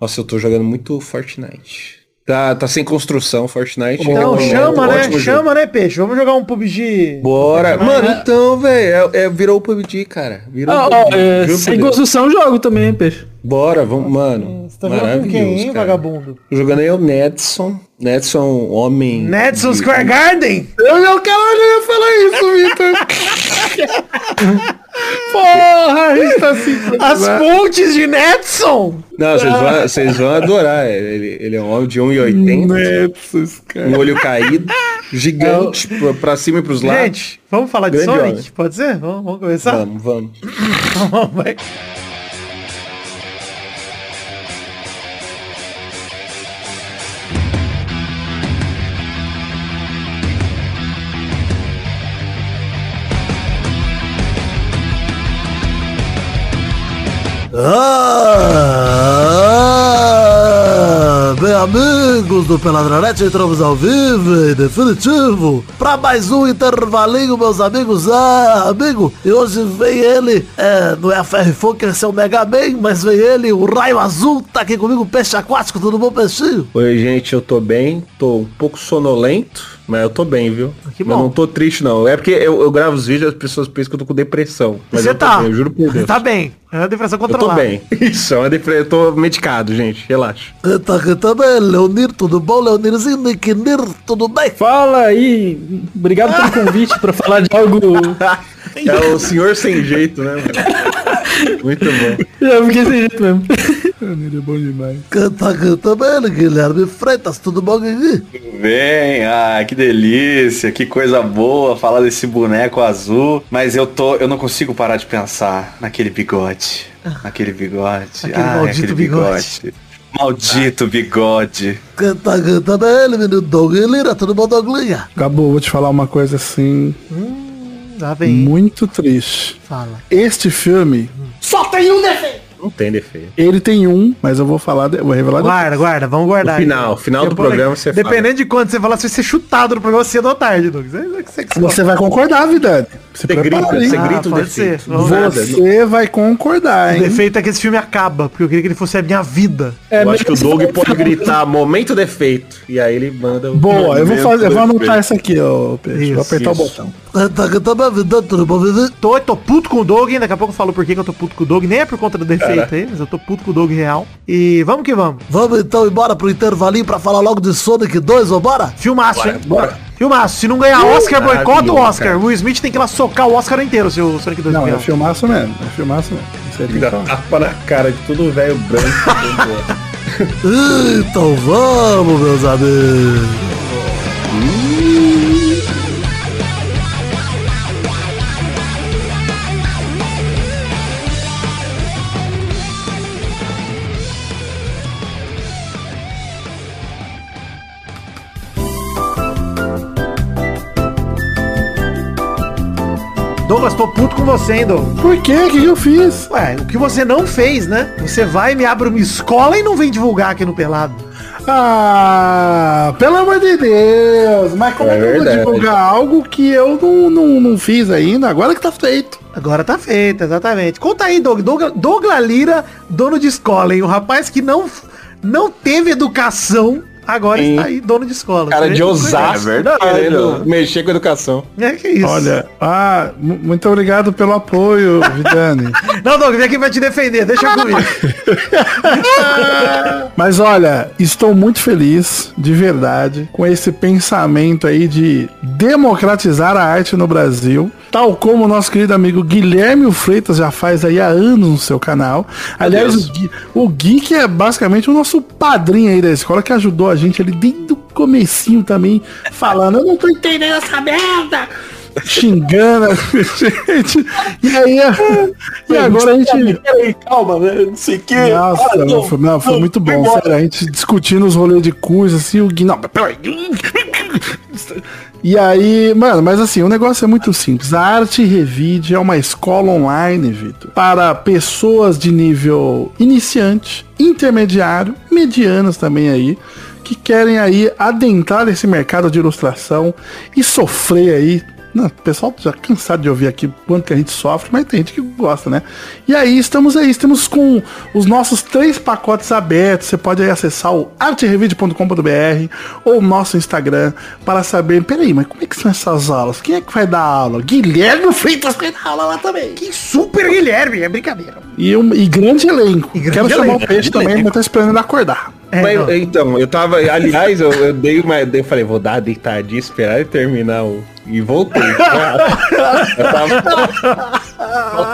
Nossa, eu tô jogando muito Fortnite. Tá, tá sem construção Fortnite. Então É um chama, né? jogo. Chama, né, peixe? Vamos jogar um PUBG. Bora. Mano, então, velho, é, é- virou o PUBG, cara. Virou Ah, PUBG. é, Juro sem Deus. construção jogo também, hein, peixe. Bora, vamos, mano. Você tá jogando com quem, hein, vagabundo? Tô jogando aí o Nedson. Nedson, homem. Nedson de- Square Garden? Eu não quero eu ia falar isso, Vitor. Porra, a gente tá assim. As pontes de Nedson? Não, vocês vão, vocês vão adorar. Ele, ele é um homem de 1,80, Netflix, cara. um olho caído, gigante, pra, pra cima e pros lados. Gente, vamos falar de Grande Sonic? homem. Pode ser? Vamos, vamos começar? Vamos, vamos. Vamos, vai. Ah, bem amigos do Peladronete, entramos ao vivo, em definitivo, para mais um intervalinho, meus amigos. Ah, amigo, e hoje vem ele, é, não é a Fogo, que esse é o Mega Man, mas vem ele, o Raio Azul, tá aqui comigo, peixe aquático, tudo bom, peixinho? Oi, gente, eu tô bem. Tô um pouco sonolento, mas eu tô bem, viu? Que Mas bom. não tô triste, não. É porque eu, eu gravo os vídeos e as pessoas pensam que eu tô com depressão. Mas Você eu tô tá. bem, eu juro por Deus. Tá bem. É uma depressão Eu tô controlada. bem. Isso, é uma depressão. Eu tô medicado, gente. Relaxa. Canta, canta bem, Leonir, tudo bom, Leonirzinho, Nicknir, tudo bem? Fala aí. Obrigado pelo convite pra falar de algo. É o senhor sem jeito, né? mano? Muito bom. Eu fiquei sem jeito mesmo. Ele é bom demais. Canta, canta bem, Guilherme Freitas, tudo bom, Guigui? Bem, ah, que delícia, que coisa boa falar desse boneco azul. Mas eu tô, eu não consigo parar de pensar naquele bigode, naquele bigode, Aquele ah, maldito aquele bigode. Maldito bigode. Canta, canta bem, menino Doug Lira, tudo bom, Douglinha? Gabo, vou te falar uma coisa assim, Tá bem. muito triste. Fala. Este filme, Não tem defeito. ele tem um, mas eu vou falar, de- eu vou revelar depois. Guarda, guarda, vamos guardar. No final, final do programa você Dependendo de quando você falar, você vai ser chutado no programa cedo ou tarde, Douglas. É você Você vai concordar, Vidani. Se Você grita, você Ah, grita o pode defeito. ser. Você vai concordar, O hein? defeito é que esse filme acaba, porque eu queria que ele fosse a minha vida. É, Eu acho que o Doug pode gritar momento defeito. E aí ele manda o. Boa, eu vou, fazer, eu vou anotar essa aqui, ó, Peixe. vou apertar isso. o botão. Vidani, tudo bom, Vivi? Tô, tô puto com o Doug, hein? Daqui a pouco eu falo por que eu tô puto com o Doug. Nem é por conta do defeito aí, mas eu tô puto com o Doug real. E vamos que vamos. Vamos então embora pro intervalinho pra falar logo de Sonic 2, vambora? Filmaço, hein? Filmaço. Se não ganhar Oscar, boicota o Oscar. cara. O Will Smith tem que ir lá socar o Oscar inteiro, se o Sonic 2 Não, é ganhar. filmaço mesmo, é filmaço mesmo. Isso aí tem que tapa na cara de todo velho branco. Então vamos, meus amigos. Douglas, tô puto com você, hein, Douglas? Por quê? O que eu fiz? Ué, o que você não fez, né? Você vai, me abre uma escola e não vem divulgar aqui no Pelado. Ah, pelo amor de Deus. Mas como É é, que eu vou divulgar algo que eu não, não, não fiz ainda? Agora que tá feito. Agora tá feito, exatamente. Conta aí, Doug. Doug Douglas Lira, dono de escola, hein? O rapaz que não, não teve educação, agora Sim. está aí, dono de escola. Cara de? Osasco. É verdade, querendo? Mexer com educação. É que isso. Olha, ah, mu- muito obrigado pelo apoio, Vidani. Não, Doug, vem aqui pra te defender, deixa comigo. Mas olha, estou muito feliz, de verdade, com esse pensamento aí de democratizar a arte no Brasil. Tal como o nosso querido amigo Guilherme Freitas já faz aí há anos no seu canal. Aliás, o Gui, o Gui que é basicamente o nosso padrinho aí da escola, que ajudou a gente ali desde o comecinho também, falando, eu não tô entendendo essa merda! Xingando a gente. E aí, e agora a gente... Peraí, calma, né? Não sei o que. Nossa, não, foi, não, foi muito bom. Sério, a gente discutindo os rolês de coisa, assim, o Gui. Não, peraí. E aí, mano, mas assim, o negócio é muito simples. A Arte Revide é uma escola online, Vitor, para pessoas de nível iniciante, intermediário, medianas também aí, que querem aí adentrar esse mercado de ilustração e sofrer aí Não, o pessoal já cansado de ouvir aqui quanto que a gente sofre, mas tem gente que gosta, né? E aí estamos aí, estamos com os nossos três pacotes abertos. Você pode aí acessar o arterevide.com.br ou o nosso Instagram para saber, peraí, mas como é que são essas aulas? Quem é que vai dar aula? Guilherme Freitas vai dar aula lá também. Que super Guilherme, é brincadeira. E, um, e grande elenco. E grande Quero chamar elenco. o peixe também, mas tá esperando ele acordar. É, Mas, então, eu tava. Aliás, eu, eu dei uma. Eu falei, vou dar uma deitadinha, esperar ele terminar o. E voltei. eu tava.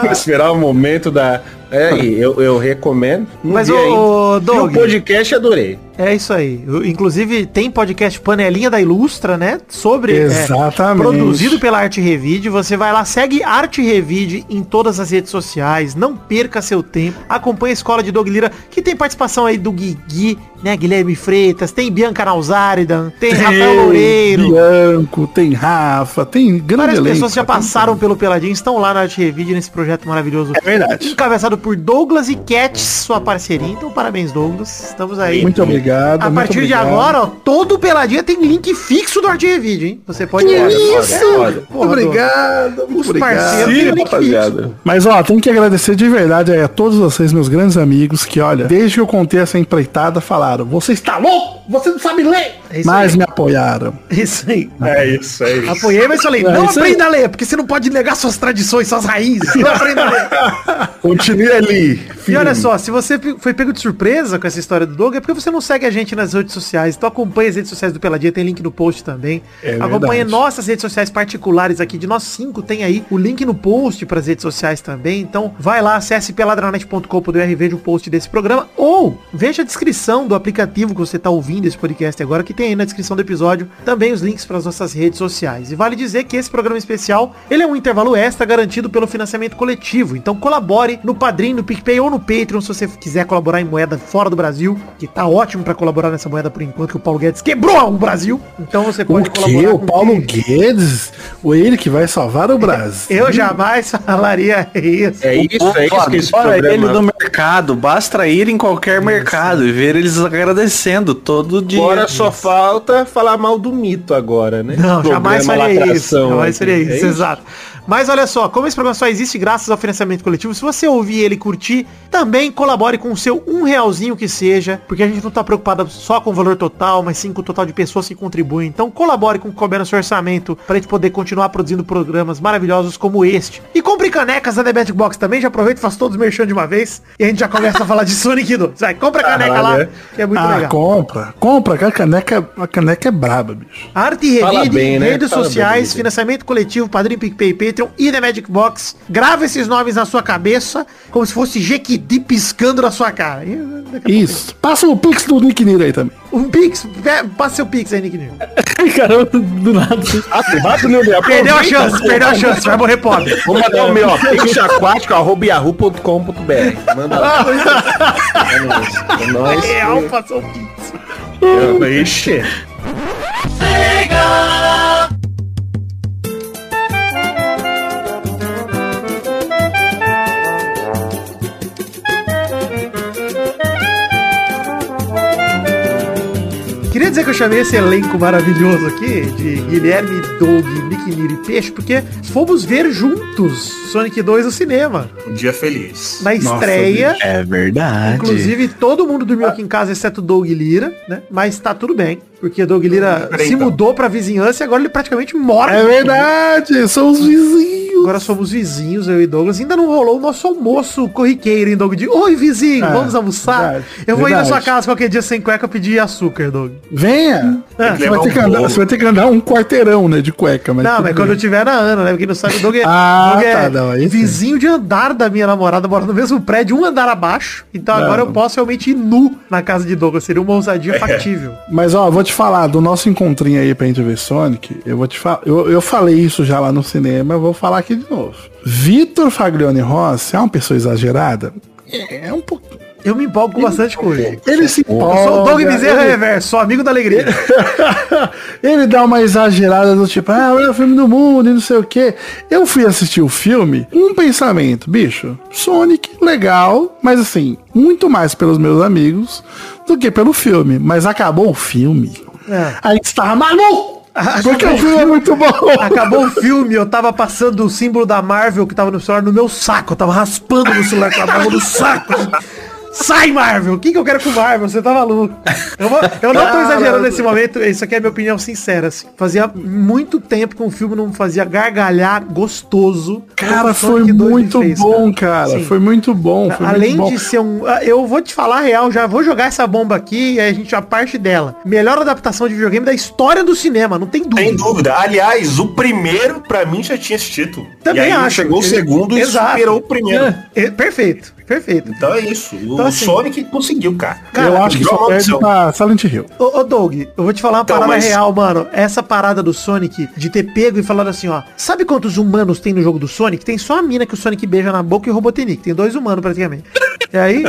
Esperar o momento da. É, e eu, eu recomendo. Não Mas, ainda. Doug- E o podcast adorei. É isso aí. Eu- Inclusive, tem podcast Panelinha da Ilustra, né? Sobre. é, Exatamente. produzido pela Arte Revide. Você vai lá, segue Arte Revide em todas as redes sociais. Não perca seu tempo. Acompanhe a Escola de Doug Lira, que tem participação aí do Guigui, né? Guilherme Freitas, tem Bianca Nauzaridan, tem Rafael Loureiro. Bianco, tem Rafa, tem grande Várias elenco, pessoas já tem passaram pelo Peladinho, estão lá na Arte Revide nesse projeto maravilhoso. É verdade. Encabeçado por Douglas e Cats, sua parceria. Então, parabéns, Douglas. Estamos aí. Muito obrigado. A muito partir de obrigado. agora, ó, todo Peladinha tem link fixo do Arte Revide, hein? Você pode... Que isso? porra, Muito obrigado, Os obrigado. parceiros Sim, link fixo. rapaziada. Mas ó, tem que agradecer de verdade aí a todos vocês, meus grandes amigos, que olha, desde que eu contei essa empreitada, falaram, você está louco? Você não sabe ler! É isso Mas aí. me apoiaram. Isso aí. É isso, é isso. Apoiei, mas falei, É não isso aí. aprenda a ler, porque você não pode negar suas tradições, suas raízes. Não aprenda a ler. Continue ali. E olha só, se você foi pego de surpresa com essa história do Doug, é porque você não segue a gente nas redes sociais. Então acompanha as redes sociais do Peladinha, tem link no post também. É acompanha verdade. nossas redes sociais particulares aqui, de nós cinco, tem aí o link no post para as redes sociais também. Então vai lá, acesse peladranet.com.br e veja o post desse programa. Ou veja a descrição do aplicativo que você está ouvindo esse podcast agora, que tem aí na descrição do episódio também os links para as nossas redes sociais. E vale dizer que esse programa especial, ele é um intervalo extra garantido pelo financiamento coletivo. Então colabore no Padrim, no PicPay ou no Patreon se você quiser colaborar em moeda fora do Brasil, que tá ótimo para colaborar nessa moeda por enquanto, que o Paulo Guedes quebrou o Brasil. Então você O pode que? colaborar O com Paulo quem- Guedes? O ele que vai salvar o Brasil? Eu jamais falaria isso. É isso, é isso que esse Adora ele programa... no mercado, basta ir em qualquer mercado e ver eles agradecendo todo dia. Agora só falta falar mal do mito agora, né? Não, jamais faria isso. Jamais faria É isso, exato. Mas olha só, como esse programa só existe graças ao financiamento coletivo, se você ouvir ele e curtir, também colabore com o seu um realzinho que seja, porque a gente não tá preocupado só com o valor total, mas sim com o total de pessoas que contribuem. Então colabore com o que couber no seu orçamento pra gente poder continuar produzindo programas maravilhosos como este. E compre canecas da The Magic Box também, já aproveita e faz todos os merchan de uma vez, e a gente já começa a falar de Sonic 2. Vai, compra a caneca lá, Caralho. que é muito ah, legal. compra. Compra, que a caneca, a caneca é braba, bicho. Arte e Revide, bem, né? redes Fala sociais, bem, financiamento coletivo, Padrim, PicPay, Patreon e The Magic Box. Grava esses nomes na sua cabeça como se fosse Jequiti piscando na sua cara. E, a pouco- Isso. Passa o pix do Nick Niro aí também. Um Pix, pe- passa seu Pix aí, Nick Nil. Ai, caramba, do nada. Bate, bate no meu. Perdeu a chance, perdeu a chance, vai morrer pobre. Vou mandar o meu, ó. peixeaquático.com.br. Manda lá. É nóis. É nóis. Real, passou o Pix. Ixi. Que eu chamei esse elenco maravilhoso aqui, de Guilherme, Doug, Nick Niro e Peixe, porque fomos ver juntos Sonic 2 no cinema. Um dia feliz. Na estreia. É verdade. Inclusive, todo mundo dormiu aqui em casa, exceto Doug Lira, né? Mas tá tudo bem, porque o Doug Lira Peraí, se então. mudou pra vizinhança e agora ele praticamente mora. É verdade, são os vizinhos. Agora somos vizinhos, eu e Douglas. Ainda não rolou o nosso almoço corriqueiro, hein, Doug? De, Oi, vizinho, É, vamos almoçar? verdade, eu vou ir na verdade. sua casa qualquer dia sem cueca pedir açúcar, Doug. Venha. Ah, Você vai, ter que andar, você vai ter que andar um quarteirão, né, de cueca. Mas Não, mas bem. quando eu tiver na Ana, né? Porque não sabe, o Doug é, Ah, Doug é tá, não, aí sim. vizinho de andar da minha namorada, mora no mesmo prédio, um andar abaixo. Então Não. agora eu posso realmente ir nu na casa de Douglas. Seria uma ousadia factível. Mas ó, vou te falar do nosso encontrinho aí pra gente ver Sonic. Eu vou te falar. Eu, eu falei isso já lá no cinema, eu vou falar aqui de novo. Vitor Faglione Rossi é uma pessoa exagerada? É, é um pouquinho. Eu me empolgo com bastante coisa. Ele se Eu sou o Doug empolga, Bezerra ele- Reverso, sou amigo da alegria. ele dá uma exagerada do tipo, ah, é o filme do mundo e não sei o que. Eu fui assistir o filme, um pensamento, bicho, Sonic, legal, mas assim, muito mais pelos meus amigos do que pelo filme. Mas acabou o filme. É. A gente tava maluco! Porque o filme é muito bom. Acabou o filme, eu tava passando o símbolo da Marvel que tava no celular no meu saco. Eu tava raspando no celular com a mão no saco. Sai, Marvel! O que, que eu quero com Marvel? Você tá maluco. Eu, vou- eu não tô exagerando nesse momento, isso aqui é minha opinião sincera. Assim. Fazia muito tempo que um filme não fazia gargalhar gostoso. Cara, foi Sonic 2 me muito fez, bom, cara. Sim. Foi muito bom. Foi Além muito bom. de ser um. ah, Eu vou te falar a real, já vou jogar essa bomba aqui e aí a gente já parte dela. Melhor adaptação de videogame da história do cinema, não tem dúvida. Sem dúvida. Aliás, o primeiro, pra mim, já tinha esse título. Também e aí acho. chegou o segundo e Exato. superou o primeiro. É, perfeito, perfeito. Então é isso. O Então, assim, Sonic conseguiu, cara. eu acho que só perde pra Silent Hill. Ô, ô Doug, eu vou te falar uma Então, parada mas- real, mano. Essa parada do Sonic de ter pego e falado assim, ó. Sabe quantos humanos tem no jogo do Sonic? Tem só a mina que o Sonic beija na boca e o Robotnik. Tem dois humanos praticamente. E aí,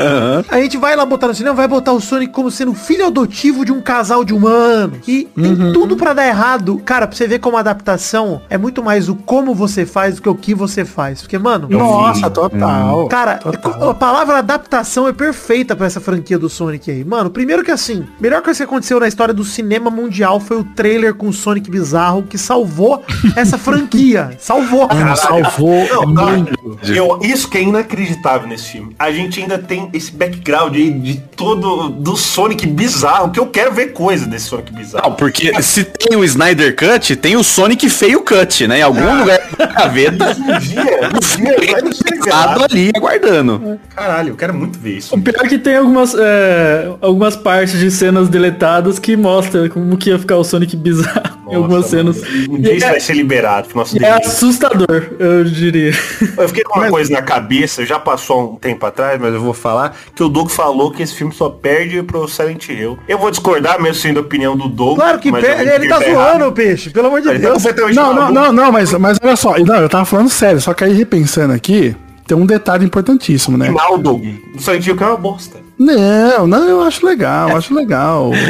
a gente vai lá botar no cinema, vai botar o Sonic como sendo filho adotivo de um casal de humanos. E tem tudo pra dar errado. Cara, pra você ver como a adaptação é muito mais o como você faz do que o que você faz. Porque, mano, Nossa, total. Cara, Total. a palavra adaptação é perfeita pra essa franquia do Sonic aí. Mano, primeiro que assim, melhor coisa que aconteceu na história do cinema mundial foi o trailer com o Sonic bizarro que salvou essa franquia. Salvou. Mano, salvou Não, cara, muito. eu, isso que é inacreditável nesse filme. A gente ainda tem esse background aí de todo do Sonic bizarro, que eu quero ver coisa desse Sonic Não, bizarro. porque se tem o Snyder Cut, tem o Sonic feio cut, né? Em algum lugar da gaveta, Um dia, um dia vai ali, aguardando. Caralho, eu quero muito ver isso. O pior é que tem algumas, é, algumas partes de cenas deletadas que mostram como que ia ficar o Sonic bizarro em algumas Nossa, cenas. Um E dia isso é, vai ser liberado nosso é delírio. assustador, eu diria. Eu fiquei com uma coisa na cabeça, já passou há um tempo atrás, mas eu vou falar, que o Doug falou que esse filme só perde pro Silent Hill. Eu vou discordar, mesmo sendo a opinião do Doug. Claro que mas eu per- vou ele tá zoando, peixe. Pelo amor de Ele tá Deus. completamente Não, não, não, não, mas, mas olha só. Não, eu tava falando sério, só que aí repensando aqui, tem um detalhe importantíssimo, né? Mal, Doug. O Hill que é uma bosta. Não, não, eu acho legal, eu acho legal.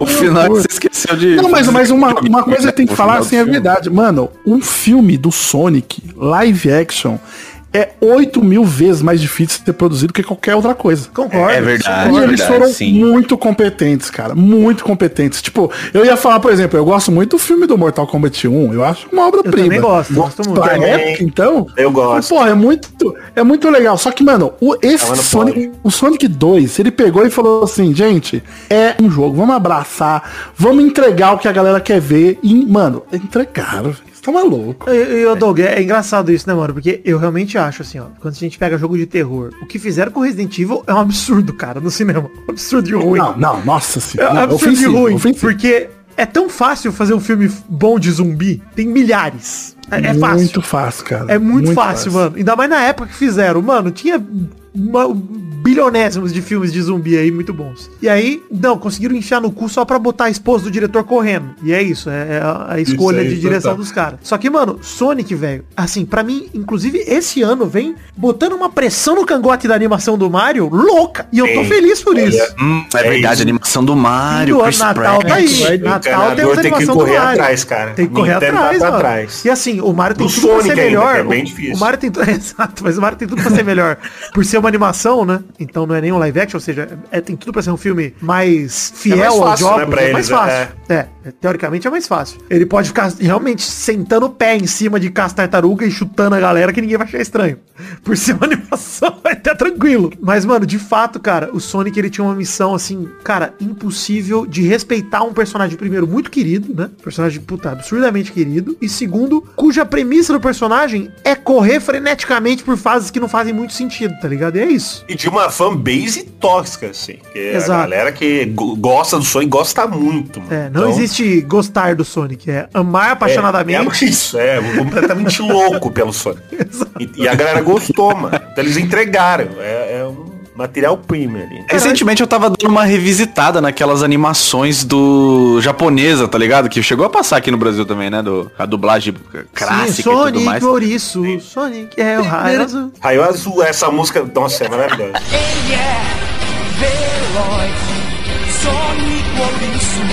O final que você esqueceu de. Não, mas, mas uma, uma coisa que tem que falar assim é verdade. Mano, um filme do Sonic, live action, é 8 mil vezes mais difícil de ser produzido que qualquer outra coisa. Concordo. É verdade. E eles verdade, foram sim. muito competentes, cara. Muito competentes. Tipo, eu ia falar, por exemplo, eu gosto muito do filme do Mortal Kombat 1. Eu acho uma Eu obra-prima. também gosto, gosto muito. Pra época, então. Eu gosto. Pô, é muito, é muito legal. Só que, mano, o, esse no Sonic, o Sonic 2, ele pegou e falou assim, gente, é um jogo, vamos abraçar, vamos entregar o que a galera quer ver. E, mano, entregaram, tá maluco. E, e, ô, Doug, é, é engraçado isso, né, mano? Porque eu realmente acho, assim, ó, quando a gente pega jogo de terror, o que fizeram com Resident Evil é um absurdo, cara, no cinema. Um absurdo de ruim. Não, não, nossa É senhora. um Não, absurdo de ruim. ofensivo. Porque é tão fácil fazer um filme bom de zumbi. Tem milhares. É, é fácil. Muito fácil, cara. É muito, fácil, mano. Ainda mais na época que fizeram. Mano, tinha uma- bilionésimos de filmes de zumbi aí muito bons. E aí, não, conseguiram enfiar no cu só pra botar a esposa do diretor correndo. E é isso, é, é a, a escolha aí, de direção total. dos caras. Só que, mano, Sonic, velho, assim, pra mim, inclusive, esse ano vem botando uma pressão no cangote da animação do Mario louca. E eu tô Sim. feliz por isso. Hum, é, É verdade, isso. a animação do Mario, Chris Natal Pratt. tá aí. Natal tem tem que correr Mario. atrás, cara. Tem que correr Nintendo tá atrás, pra mano. trás. E assim, o Mario tem Do tudo pra Sonic ser ainda, melhor. é bem O- difícil. O Mario tem tudo, exato, mas o Mario tem tudo pra ser melhor. Por ser uma animação, né? Então não é nem um live action, ou seja, é, tem tudo pra ser um filme mais fiel mais aos fácil, jogos. né, é mais eles, fácil. É. é, teoricamente é mais fácil. Ele pode ficar realmente sentando o pé em cima de caça tartaruga e chutando a galera que ninguém vai achar estranho. Por ser uma animação, é até tranquilo. Mas, mano, de fato, cara, o Sonic ele tinha uma missão, assim, cara, impossível de respeitar um personagem, primeiro, muito querido, né? Personagem, puta, absurdamente querido. E segundo, cuja premissa do personagem é correr freneticamente por fases que não fazem muito sentido, tá ligado? E é isso. E de uma fanbase tóxica, assim. Que é Exato. a galera que go- gosta do Sonic gosta muito. mano. É, não Então, existe gostar do Sonic, é amar é, apaixonadamente. É, isso, é completamente louco pelo Sonic. E, e a galera gostou, mano. Então eles entregaram. É, é material premium ali. Recentemente eu tava dando uma revisitada naquelas animações do japonesa, tá ligado? Que chegou a passar aqui no Brasil também, né? Do, a dublagem clássica Sim, e tudo Sonic, mais. ouriço, Sonic é o raio azul. Raio Azul, essa música, nossa, é maravilhosa. Ele é veloz, Sonic Ouriço.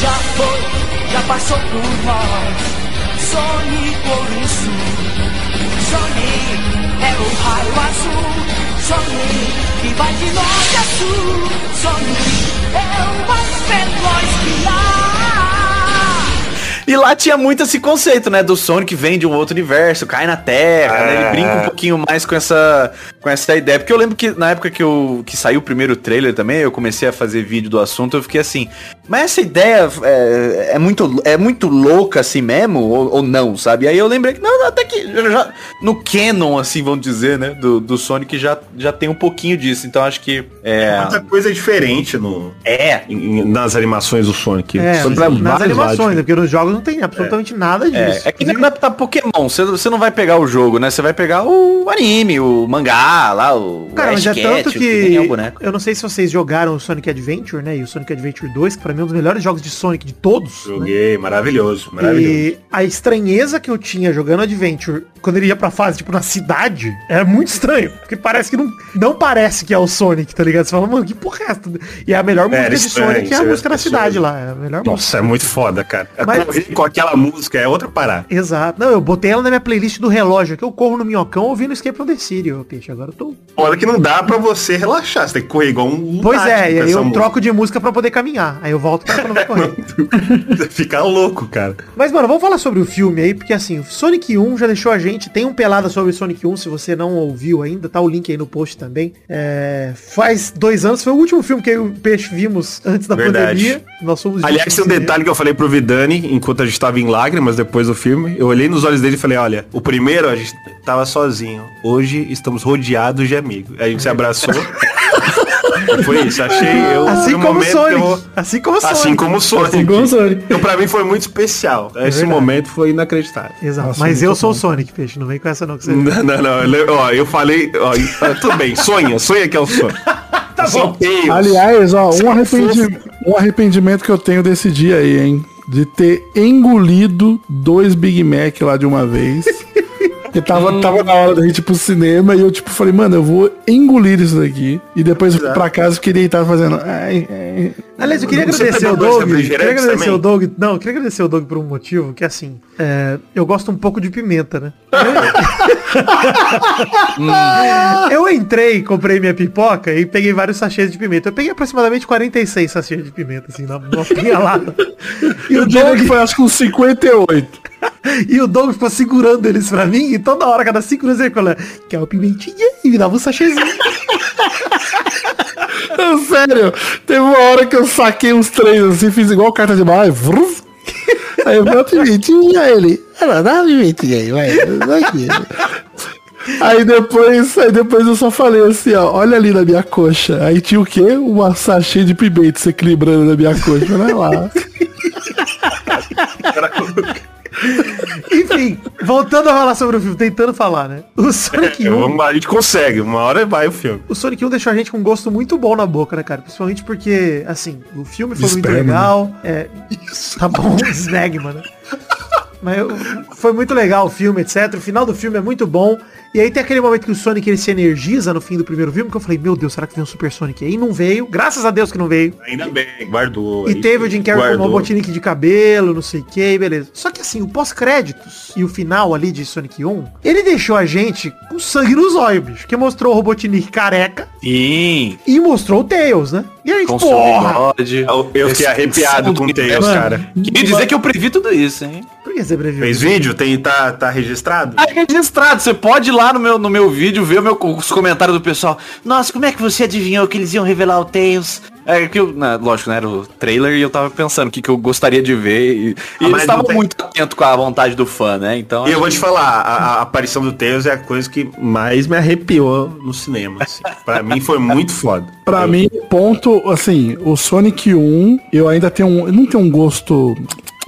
Já foi, já passou por nós. Sonic Ouriço. Sonic é o raio azul. Sonic que vai de norte a sul. Sonic é o mais veloz que há. E lá tinha muito esse conceito, né? Do Sonic vem de um outro universo, cai na Terra, né? Ele É. brinca um pouquinho mais com essa, com essa ideia. Porque eu lembro que na época que, eu, que saiu o primeiro trailer também, eu comecei a fazer vídeo do assunto, eu fiquei assim, mas essa ideia é, é muito, é muito louca assim mesmo? Ou, ou não, sabe? E aí eu lembrei que, não, até que já, no canon, assim, vamos dizer, né? Do, do Sonic já, já tem um pouquinho disso. Então acho que é... Muita coisa diferente no, É, em- nas animações do Sonic. É, nas vários animações, né? porque nos jogos não tem absolutamente nada É, disso. é que nem adaptar Pokémon, você, você não vai pegar o jogo, né? Você vai pegar o anime, o mangá, lá, o Cara, mas é tanto é o que. boneco. Eu não sei se vocês jogaram o Sonic Adventure, né? E o Sonic Adventure 2, que pra mim é um dos melhores jogos de Sonic de todos. né? Joguei, maravilhoso, maravilhoso. E a estranheza que eu tinha jogando Adventure, quando ele ia pra fase, tipo, na cidade, era muito estranho. Porque parece que não, não parece que é o Sonic, tá ligado? Você fala, mano, que porra é essa? E a melhor música era de estranho, Sonic é a música da cidade lá. É a melhor música. Nossa, é muito foda, cara. Mas- Correr com aquela música é outra parada. Exato. Não, eu botei ela na minha playlist do relógio, que eu corro no minhocão ouvindo Escape from the City, ô peixe. Agora eu tô. Foda que não dá pra você relaxar, você tem que correr igual um Pois é, e aí eu música. troco de música pra poder caminhar. Aí eu volto pra quando vai correr. Você fica louco, cara. Mas, mano, vamos falar sobre o filme aí, porque assim, o Sonic 1 já deixou a gente. Tem um pelada sobre Sonic 1, se você não ouviu ainda, tá o link aí no post também. É, faz dois anos, foi o último filme que eu e o Peixe vimos antes da Verdade. pandemia. Nós somos Aliás, tem um detalhe que eu falei pro Vidani, enquanto a gente tava em lágrimas depois do filme. Eu olhei nos olhos dele e falei, olha, o primeiro a gente tava sozinho. Hoje estamos rodeados de amigos. Aí a gente se abraçou. foi isso, achei eu Assim um como o momento Sonic. eu Assim como o Sonic. Assim como o Sonic. Assim como o Sonic. Então pra mim foi muito especial. Esse verdade. momento foi inacreditável. Exato. Nossa, Mas eu sou o. Sonic, Peixe. Não vem com essa não que você... Não, não, não. eu- Ó, eu falei. Ó, ah, tudo bem, sonha, sonha que é o sonho. tá bom. Aliás, ó, um, arrependi- um arrependimento que eu tenho desse dia aí, hein? De ter engolido dois Big Mac lá de uma vez. Porque tava, tava na hora da gente ir pro cinema e eu, tipo, falei, mano, eu vou engolir isso daqui. E depois eu pra casa e fiquei deitado fazendo. Ai, ai. Aliás, eu queria Você agradecer o dois Doug. Queria agradecer também? o Doug. Não, eu queria agradecer o Doug por um motivo, que assim, é, eu gosto um pouco de pimenta, né? eu entrei, comprei minha pipoca e peguei vários sachês de pimenta. Eu peguei aproximadamente 46 sachês de pimenta, assim, na, numa pinhalada. E Eu o, Doug, foi acho que uns 58. e o Doug ficou segurando eles pra mim e toda hora, cada cinco minutos ele falou, quer uma pimentinha? E me dava um sachêzinho. Sério, teve uma hora que eu saquei uns três assim, fiz igual carta de barra. Aí eu falei, pimentinha, ele. Ela dá pimentinha aí, vai. dá aqui." Aí depois, aí depois eu só falei assim, ó, olha ali na minha coxa. Aí tinha o quê? Uma sachê de pimenta se equilibrando na minha coxa. Olha lá. Enfim, voltando a falar sobre o filme, tentando falar, né? O Sonic 1... Vamos lá, a gente consegue, uma hora vai o filme. O Sonic 1 deixou a gente com um gosto muito bom na boca, né, cara? Principalmente porque, assim, o filme foi muito legal. É, tá bom, Snagman, né? Mas foi muito legal o filme, etc. O final do filme é muito bom. E aí tem aquele momento que o Sonic ele se energiza no fim do primeiro filme, que eu falei, meu Deus, será que vem um Super Sonic aí? Não veio, graças a Deus que não veio. Ainda bem, guardou. E aí, teve o Jim Carrey com um guardou. Robotnik de cabelo, não sei o que, beleza. Só que assim, o pós-créditos e o final ali de Sonic 1, ele deixou a gente com sangue nos olhos, bicho. Que mostrou o Robotnik careca Sim, e mostrou o Tails, né? E a gente, com porra! Eu, eu fiquei arrepiado com o Tails, Mano, cara. Queria dizer que eu previ tudo isso, hein? Por que você previu? Fez vídeo? Tem, tá, tá registrado? Tá registrado, você pode ir lá no meu, no meu vídeo ver o meu, os comentários do pessoal. Nossa, como é que você adivinhou que eles iam revelar o Tails? É que eu, né, lógico, né, era o trailer e eu tava pensando o que, que eu gostaria de ver. E, e Ah, eles mas estavam tem- muito atentos com a vontade do fã, né? Então. E eu vou te que- falar, a, a aparição do Tails é a coisa que mais me arrepiou no cinema. Assim. Pra mim foi muito foda. Pra Eu- mim, ponto, assim, o Sonic 1, eu ainda tenho um, eu não tenho um gosto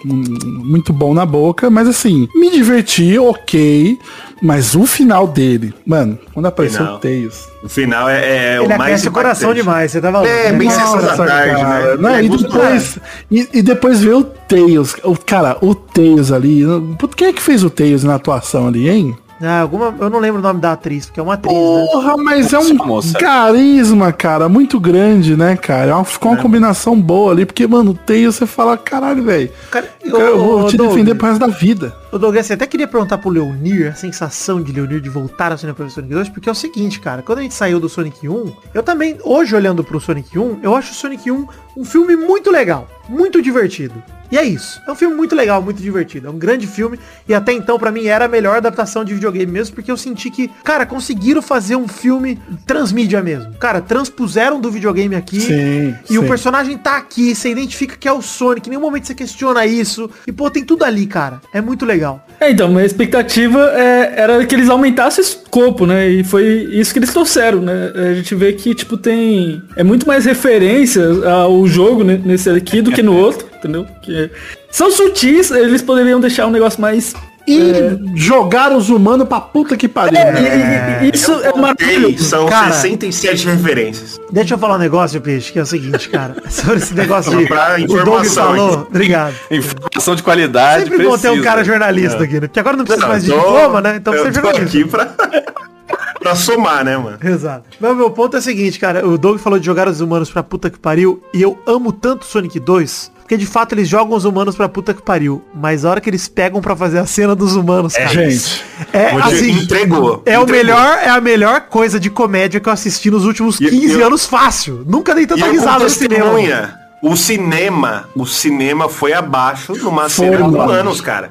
muito bom na boca, mas assim, me diverti, ok, mas o final dele, mano, quando apareceu Final. o Tails, O final é, é o mais o coração demais, você tava É, bem sessão da tarde, né? Não, É e depois, e, e depois ver o Tails, o, cara, o Tails ali, puta, quem é que fez o Tails na atuação ali, hein? Ah, alguma, eu não lembro o nome da atriz, porque é uma atriz, né? Porra, mas é um moça. carisma, cara, muito grande, né, cara? É uma- Ficou uma combinação boa ali, porque, mano, o Tails, você fala, caralho, velho. Cara, Cara, eu vou te Doug, defender pro resto da vida. Ô Douglas, você até queria perguntar pro Leonir, a sensação de Leonir de voltar ao cinema pro Sonic 2, porque é o seguinte, cara, quando a gente saiu do Sonic 1, eu também, hoje olhando pro Sonic 1, eu acho o Sonic 1 um filme muito legal, muito divertido. E é isso. É um filme muito legal, muito divertido. É um grande filme. E até então, pra mim, era a melhor adaptação de videogame mesmo, porque eu senti que, cara, conseguiram fazer um filme transmídia mesmo. Cara, transpuseram do videogame aqui. Sim, E o sim. personagem tá aqui, você identifica que é o Sonic, em nenhum momento você questiona isso. E, pô, tem tudo ali, cara. É muito legal. É, então, minha expectativa é, era que eles aumentassem o escopo, né? E foi isso que eles trouxeram, né? A gente vê que, tipo, tem... É muito mais referência ao jogo né, nesse aqui do que no outro, entendeu? Que são sutis, eles poderiam deixar um negócio mais... E jogaram os humanos pra puta que pariu. É, e- isso é maravilhoso. são Cara. 67 referências. Deixa eu falar um negócio, Peixe, que é o seguinte, cara. Sobre esse negócio de... Pra O Doug informação falou. Obrigado. Informação de qualidade. Sempre bom ter um precisa. cara jornalista aqui, né? Porque agora não precisa Não, mais de tô- diploma, né? Então precisa tô jornalista. aqui pra, pra somar, né, mano? Exato. Mas meu ponto é o seguinte, cara. O Doug falou de jogar os humanos pra puta que pariu. E eu amo tanto Sonic 2. Porque de fato eles jogam os humanos pra puta que pariu. Mas a hora que eles pegam pra fazer a cena dos humanos, cara. Gente, É assim. entregou. É o entregou. melhor, é a melhor coisa de comédia que eu assisti nos últimos E- 15 e eu- anos fácil. Nunca dei tanta risada no cinema. O cinema, o cinema foi abaixo numa cena Foi, de mano. anos, cara.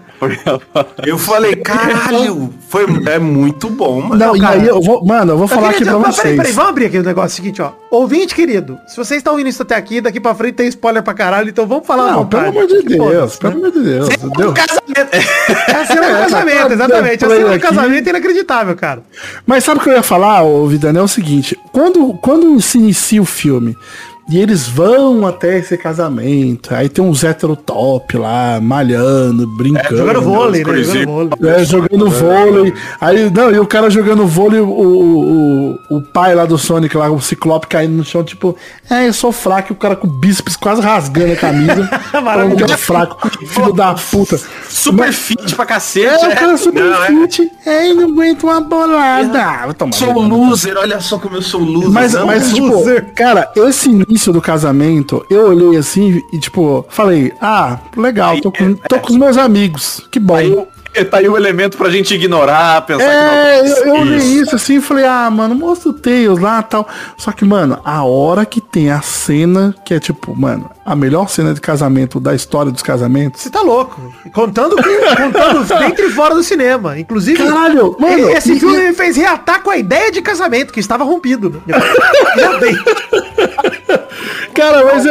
Eu falei, caralho, foi, é muito bom, mano. não, e cara. aí eu vou, mano, eu vou Eu falar aqui pra vocês. Peraí, peraí, vamos abrir aqui o negócio seguinte, ó. Ouvinte querido, se você está ouvindo isso até aqui, daqui pra frente tem spoiler pra caralho, então vamos falar Não, pelo amor de Deus, pelo né? amor de Deus. Deu. Casamento. É a cena do casamento, tá exatamente. A cena do aqui. casamento é inacreditável, cara. Mas sabe o que eu ia falar, ô Vidane? É o seguinte, quando, quando se inicia o filme e eles vão até esse casamento, aí tem uns hétero top lá, malhando, brincando. Jogando vôlei, né? Jogando vôlei. É, jogando vôlei. Aí, não, e o cara jogando vôlei, o, o, o, pai lá do Sonic, lá, o Ciclope caindo no chão, tipo, é, eu sou fraco, e o cara com o bíceps quase rasgando a camisa. falando que é fraco, filho da puta. Super fit pra cacete. É, o né? cara super Não, é. fit. É, ele não aguenta uma bolada. Ah, Sou loser, olha só como eu sou loser. Mas, não, mas tipo, loser. cara, esse início do casamento, eu olhei assim e, tipo, falei, ah, legal, tô com, tô com os meus amigos, que bom. Aí, tá aí o elemento pra gente ignorar, pensar É, que não. eu, eu olhei isso assim e falei, ah, mano, mostra o Tails lá e tal. Só que, mano, a hora que tem a cena, que é tipo, mano, a melhor cena de casamento da história dos casamentos. Você tá louco. Contando, contando dentro e fora do cinema. Inclusive, Caralho, mano, esse filme me fez reatar com a ideia de casamento, que estava rompido. Né? Cara, mas é,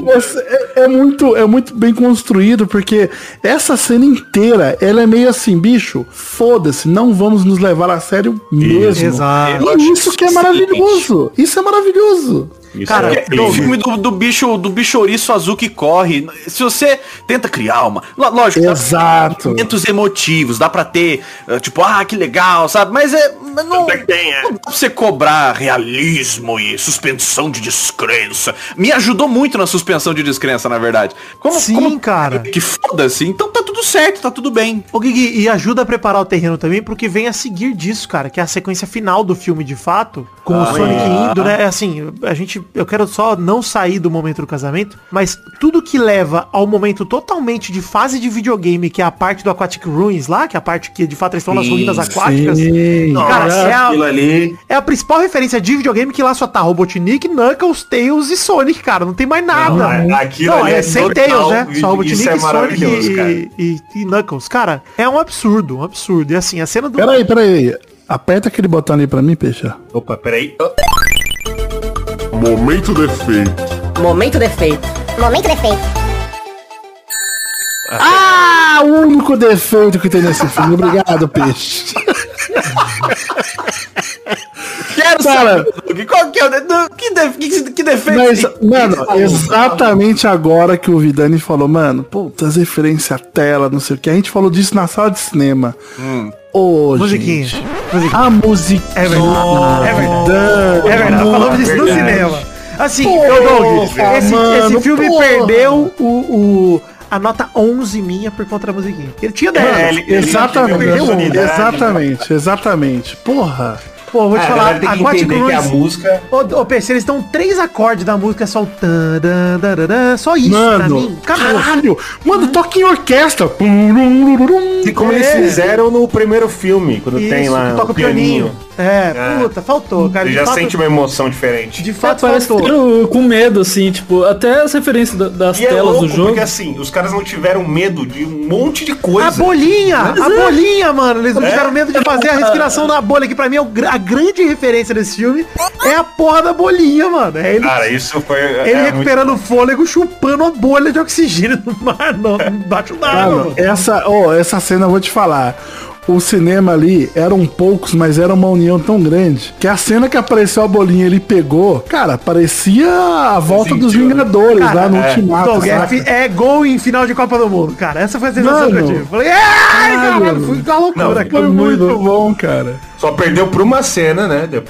é- é muito, é muito bem construído, porque essa cena inteira, ela é meio assim, bicho, foda-se, não vamos nos levar a sério mesmo. Exato. E isso que é maravilhoso. Isso é maravilhoso. Isso Cara, é incrível. filme do, do bicho do bicho ouriço azul que corre. Se você tenta criar uma. Lógico, dá Exato. momentos emotivos, dá pra ter, eh, tipo, ah, que legal, sabe? Mas é. mas Não, tem, é. não dá pra você cobrar realismo e suspensão de descrença. Me ajudou muito na suspensão de descrença, na verdade. Como, Sim, como cara. Que foda-se. Então tá tudo certo, tá tudo bem. Ô Gui, e ajuda a preparar o terreno também pro que vem a seguir disso, cara, que é a sequência final do filme de fato, com o Sonic indo, né? É Assim, a gente, eu quero só não sair do momento do casamento, mas tudo que leva ao momento totalmente de fase de videogame, que é a parte do Aquatic Ruins lá, que é a parte que de fato eles estão nas ruínas aquáticas. Sim. Cara, Nossa, é a- aquilo ali. É a principal referência de videogame que lá só tá Robotnik, Knuckles, Tails e Sonic, cara. Não tem mais nada. Não, aquilo não, ali é, é sem total, Tails, né? Só Robotnik, isso é Sonic maravilhoso, cara. e, e, e Knuckles. Cara, é um absurdo, um absurdo. E assim, a cena do... Peraí, peraí. Aperta aquele botão ali pra mim, peixe. Opa, peraí. Oh, Momento defeito. Momento defeito. Momento defeito. Ah, o único defeito que tem nesse filme. Obrigado, peixe. Quero Cara. saber, qual que é o. de- Que, def, que, que defeito Mas, mano, exatamente agora que o Vidani falou, mano, putas referência à tela, não sei o que. A gente falou disso na sala de cinema. Ô, Musiquinha. gente. Musiquinha. A música. É verdade. É verdade. É verdade. Falamos disso no cinema. Assim, Porra, Doug, esse, mano, esse filme porra. perdeu o, o- a nota 11 minha por conta da musiquinha. Ele tinha 10. É, ele- ele Exatamente, exatamente, exatamente. Porra. Pô, vou te Ah, falar, agora tem a que Gothic entender que a música... Ô, ô, PC, eles dão três acordes da música, só o tan, dan, dan, dan, só isso pra Mano, mim. Caralho. Mano, toca em orquestra. E como eles É. fizeram no primeiro filme, quando tem Isso, lá que toca o pianinho. É, puta, faltou, cara. Já fato, sente uma emoção diferente. de fato Parece faltou. ficaram com medo, assim, tipo, até as referências da- das E é telas louco, do jogo. porque assim, os caras não tiveram medo de um monte de coisa. A bolinha, a bolinha, mano. Eles não É. tiveram medo de fazer a respiração na bolha, que pra mim é a grande referência desse filme. É a porra da bolinha, mano. É ele, Cara, isso foi... ele é muito- recuperando o fôlego, chupando a bolha de oxigênio no mar, não, embaixo essa, ó, essa cena eu vou te falar. O cinema ali eram poucos, mas era uma união tão grande que a cena que apareceu a bolinha ele pegou, cara, parecia a volta dos Sentiu, né? Vingadores lá Cara, no é. Ultimato. É, é gol em final de Copa do Mundo, cara. Essa foi a sensação que eu tive. Falei, ai, caralho, fui com a loucura, Não, cara. Foi muito bom, cara. Só perdeu por uma cena, né? De-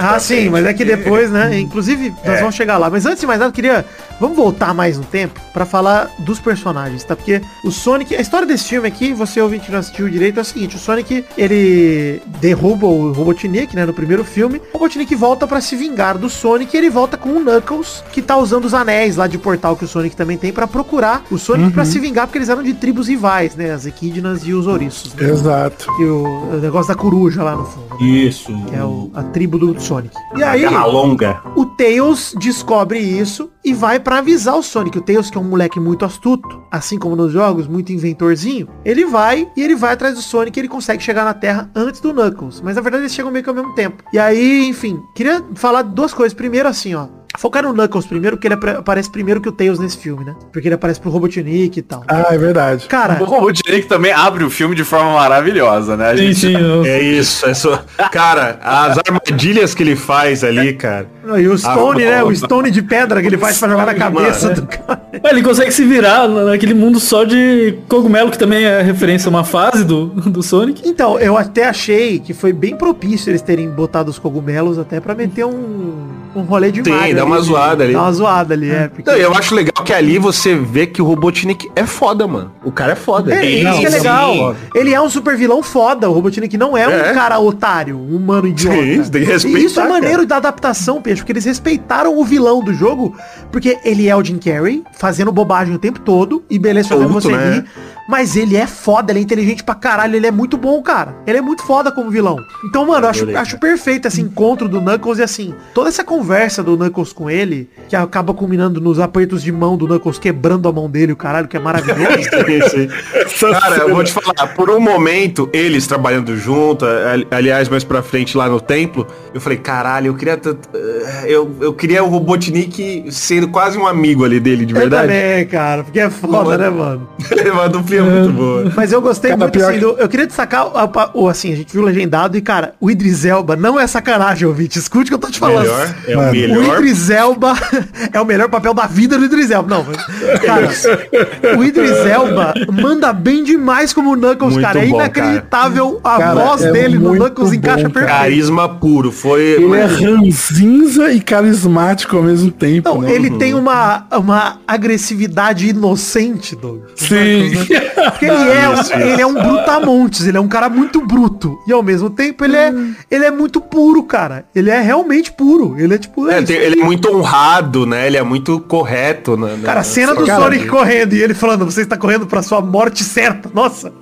Ah, sim, frente. mas é que depois, né? Inclusive, nós É. vamos chegar lá. Mas antes de mais nada, eu queria. Vamos voltar mais no tempo pra falar dos personagens, tá? Porque o Sonic. A história desse filme aqui, você ouvinte que não assistiu direito, é o seguinte: o Sonic, ele derruba o Robotnik, né? No primeiro filme. O Robotnik volta pra se vingar do Sonic e ele volta com o Knuckles, que tá usando os anéis lá de portal que o Sonic também tem pra procurar o Sonic pra se vingar, porque eles eram de tribos rivais, né? As Equidnas e os Ouriços. Né? Exato. E o, o negócio da coruja lá no fundo. Né? Isso. Que é o- a tribo do Sonic. E aí, longa. o Tails descobre isso e vai pra avisar o Sonic. O Tails, que é um moleque muito astuto, assim como nos jogos, muito inventorzinho, ele vai e ele vai atrás do Sonic e ele consegue chegar na Terra antes do Knuckles. Mas na verdade eles chegam meio que ao mesmo tempo. E aí, enfim, queria falar duas coisas. Primeiro assim, ó. Focar no Knuckles primeiro, porque ele apare- aparece primeiro que o Tails nesse filme, né? Porque ele aparece pro Robotnik e tal. Ah, é verdade. Cara, O Robotnik também abre o filme de forma maravilhosa, né? A Sim, gente sim. eu- É isso, é só... Cara, as armadilhas que ele faz ali, cara. e o Stone, Ah, né? O. Stone de pedra que ele faz pra jogar na cabeça mano. do cara. Ele consegue se virar na- naquele mundo só de cogumelo, que também é referência a uma fase do, do Sonic. Então, eu até achei que foi bem propício eles terem botado os cogumelos até pra meter um, um rolê de Sim, Mario dá uma zoada ali. Dá uma zoada ali, é. Porque... Então, eu acho legal que ali você vê que o Robotnik é foda, mano. O cara é foda. É, Ele- isso que é Sim. legal. Ele é um super vilão foda. O Robotnik não é, um É. cara otário, um humano idiota. Sim, tem que E respeitar, isso é maneiro cara. da adaptação, Peixe, porque eles respeitaram o vilão do jogo, porque ele é o Jim Carrey, fazendo bobagem o tempo todo, e beleza, fazendo você né? rir. Mas ele é foda, ele é inteligente pra caralho, ele é muito bom, cara. Ele é muito foda como vilão. Então, mano, eu acho, Adorei, acho perfeito esse encontro do Knuckles e assim, toda essa conversa do Knuckles com ele, que acaba culminando nos apertos de mão do Knuckles quebrando a mão dele, o caralho, que é maravilhoso. Cara, eu vou te falar, por um momento, eles trabalhando junto, ali- aliás, mais pra frente lá no templo, eu falei, caralho, eu queria tanto- eh, eu, eu queria o Robotnik sendo quase um amigo ali dele, de Eu verdade. também, cara, porque é foda, Mano. né, mano? Uma duplinha muito boa. Mas eu gostei Cara, muito, pior assim, do- eu queria destacar, o- o- o, assim, a gente viu legendado e, cara, o Idris Elba não é sacanagem, ouvinte, escute o que eu tô te falando. Melhor, é Mano. o O melhor. Idris Elba é o melhor papel da vida do Idris Elba. Não, mas, cara, o Idris Elba manda bem demais como o Knuckles, Muito cara. É bom, inacreditável a Cara, voz é dele no Knuckles encaixa bom, cara. perfeito. Carisma puro, foi... Ele é ranzinza e carismático ao mesmo tempo, Não, né? ele tem uma, uma agressividade inocente, Doug. Sim. Porque ele é, um, ele é um brutamontes, ele é um cara muito bruto. E ao mesmo tempo ele é, ele é muito puro, cara. Ele é realmente puro. Ele é tipo. é É, tem- ele é muito honrado, né? Ele é muito correto. Na, na- Cara, a cena do Cara, Sonic correndo e ele falando, você está correndo pra sua morte certa. Nossa,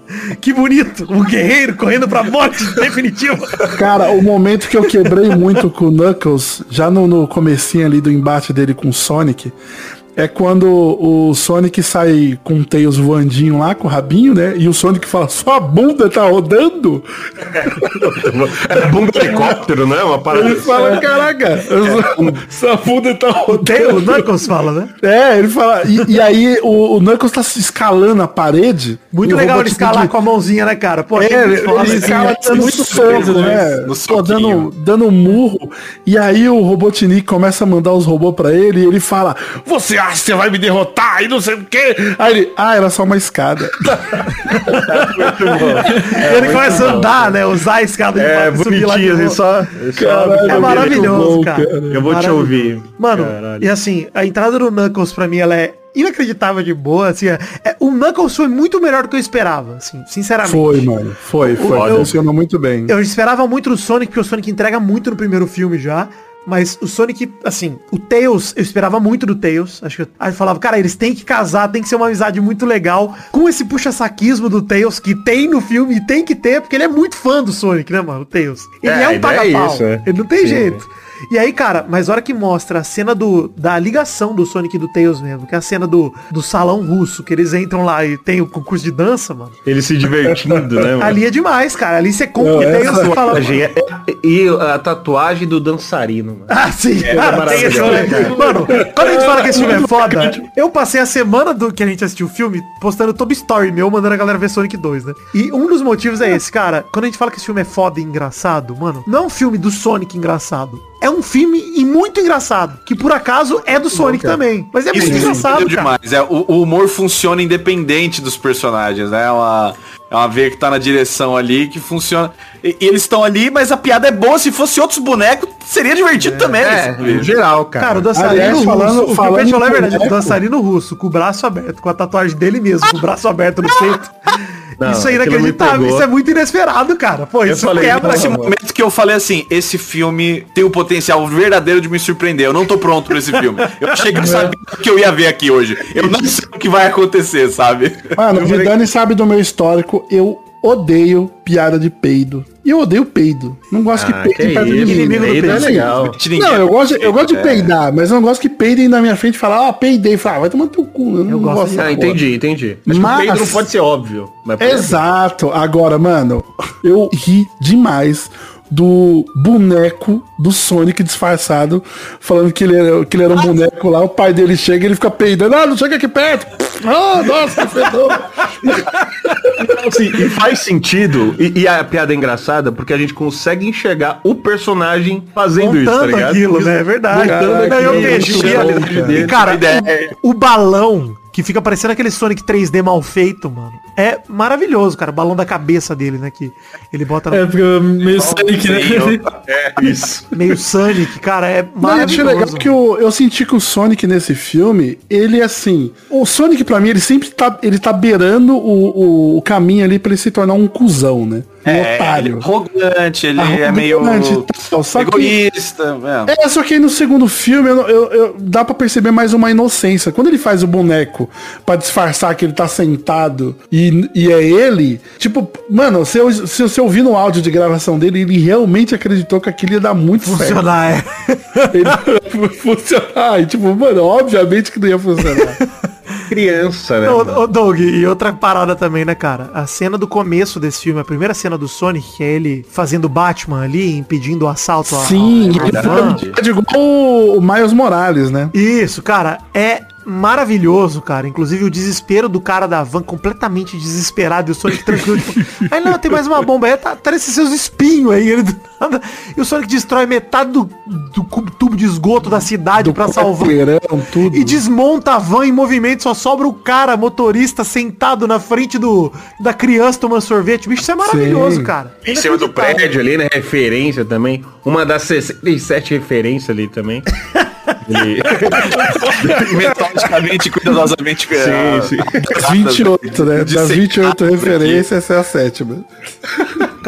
que bonito. Um guerreiro correndo pra morte definitiva. Cara, o momento que eu quebrei muito com o Knuckles, já no, no comecinho ali do embate dele com o Sonic, é quando o Sonic sai com o Tails voandinho lá, com o rabinho, né? E o Sonic fala, sua bunda tá rodando? É bunda de helicóptero, né? Uma parada. Ele fala, caraca, sua bunda tá Tem, o rodando. Knuckles fala, né? É, ele fala. E, e aí o, o Knuckles tá se escalando a parede. Muito legal ele Robotnik- escalar com a mãozinha, né, cara? Pô, É, ele, foda, ele assim. escala dando muito soco, né? Pô, soquinho. dando, dando um murro. E aí o Robotnik começa a mandar os robôs pra ele e ele fala, você acha que você vai me derrotar e não sei o quê? Aí ele, ah, era só uma escada. E ele começa a andar, né? Usar a escada É, pra subir lá de bonitinho, assim, só... Caralho, É muito maravilhoso, bom, cara. Eu vou te Maravilhoso. ouvir. Mano, Caralho. e assim, a entrada do Knuckles pra mim, ela é inacreditável de boa, assim, é, é- o Knuckles foi muito melhor do que eu esperava, assim, sinceramente. Foi, mano. Foi, foi. eu- Funcionou muito bem. Eu esperava muito no Sonic, porque o Sonic entrega muito no primeiro filme já. Mas o Sonic, assim, o Tails, eu esperava muito do Tails. Acho que eu, aí eu falava, cara, eles têm que casar, tem que ser uma amizade muito legal. Com esse puxa-saquismo do Tails, que tem no filme e tem que ter, porque ele é muito fã do Sonic, né, mano? O Tails. Ele É, é, um ideia é isso, é. Ele não tem Sim. jeito. E aí, cara, mas a hora que mostra a cena do, da ligação do Sonic e do Tails mesmo, que é a cena do, do salão russo, que eles entram lá e tem o concurso de dança, mano. Ele se divertindo, né, mano? Ali é demais, cara. Ali você compra Não, o Tails e fala... É- E a tatuagem do dançarino, mano. Ah, sim. É Ah, tem esse. Mano, quando a gente fala que esse filme é foda, eu passei a semana do que a gente assistiu o filme postando todo story meu, mandando a galera ver Sonic 2, né? E um dos motivos é esse, cara. Quando a gente fala que esse filme é foda e engraçado, mano, não é um filme do Sonic engraçado. É um filme e muito engraçado. Que por acaso é do Sonic também. Mas é muito Isso engraçado, entendeu cara. demais. É, o, o humor funciona independente dos personagens, né? É uma, é uma veia que tá na direção ali que funciona. E, e eles estão ali, mas a piada é boa. Se fosse outros bonecos, seria divertido também. É, em geral, cara. Cara, o dançarino Aliás, russo, falando- o que falando é verdade, o dançarino russo, com o braço aberto, com a tatuagem dele mesmo, com o braço aberto no peito. Não, isso é inacreditável, isso é muito inesperado, cara. Pô, Eu isso falei, quebra. Nesse momento que eu falei assim, esse filme tem o potencial verdadeiro de me surpreender. Eu não tô pronto pra esse filme. Eu cheguei sabendo o que eu ia ver aqui hoje. Eu não sei o que vai acontecer, sabe? Mano, o Vidani sabe do meu histórico. Eu odeio piada de peido. E eu odeio peido. Não gosto Ah, que peidem perto de mim. inimigo do peido é legal. Não, eu gosto, eu gosto de É. peidar, mas eu não gosto que peidem na minha frente e falar, ah, peidei. Fala, ah, vai tomar teu cu. Eu não gosto gosto de- dessa Ah, entendi, entendi. Mas, Mas- o peido não pode ser óbvio. Mas Exato. Agora, mano, eu ri demais do boneco do Sonic disfarçado, falando que ele era, que ele era um boneco lá, o pai dele chega e ele fica peidando, ah, não chega aqui perto. Ah, nossa, que fedor. Assim, e faz sentido, e, e a piada é engraçada, porque a gente consegue enxergar o personagem fazendo isso, tá ligado? aquilo, né? É verdade. Não, eu aquilo, vejo. mostrando a realidade e, dele. cara, o balão que fica parecendo aquele Sonic 3D mal feito, mano. É maravilhoso, cara. O balão da cabeça dele, né? Que ele bota É, porque meio Sonic, né? É, isso. meio Sonic, cara. É Mas eu achei legal maravilhoso. que eu, eu senti que o Sonic nesse filme, ele assim. O Sonic, pra mim, ele sempre tá, ele tá beirando o, o, o caminho ali pra ele se tornar um cuzão, né? Um É, ele é otário. arrogante, ele é Arrogante meio e tal, só que- egoísta. é. É, só que aí no segundo filme eu, eu- eu- dá pra perceber mais uma inocência. Quando ele faz o boneco pra disfarçar que ele tá sentado e, e é ele, tipo, mano, se, eu, se você ouvir no áudio de gravação dele, ele realmente acreditou que aquilo ia dar muito certo. Funcionar, é. Ele funcionar. E tipo, mano, obviamente que não ia funcionar. Criança, né? Ô, Doug, e outra parada também, né, cara? A cena do começo desse filme, a primeira cena do Sonic, que é ele fazendo Batman ali, impedindo o assalto a- Sim, a- ele a fica igual o, o Miles Morales, né? Isso, cara, é maravilhoso, cara. Inclusive o desespero do cara da van, completamente desesperado, e o Sonic tranquilo, tipo, aí não, tem mais uma bomba aí, tá, tá nesses seus espinhos aí, ele do nada. E o Sonic destrói metade do, do tubo de esgoto da cidade pra salvar. Tudo. E desmonta a van em movimento, só sobra o cara, motorista, sentado na frente do da criança tomando sorvete. Bicho, isso é maravilhoso, Sim. cara. Em cima do prédio ali, né? Referência também. Uma das 67 referências ali também. Ele- Metodicamente, cuidadosamente. é, sim. Das 28, né? Das ser 28 chato, referências, essa é a sétima.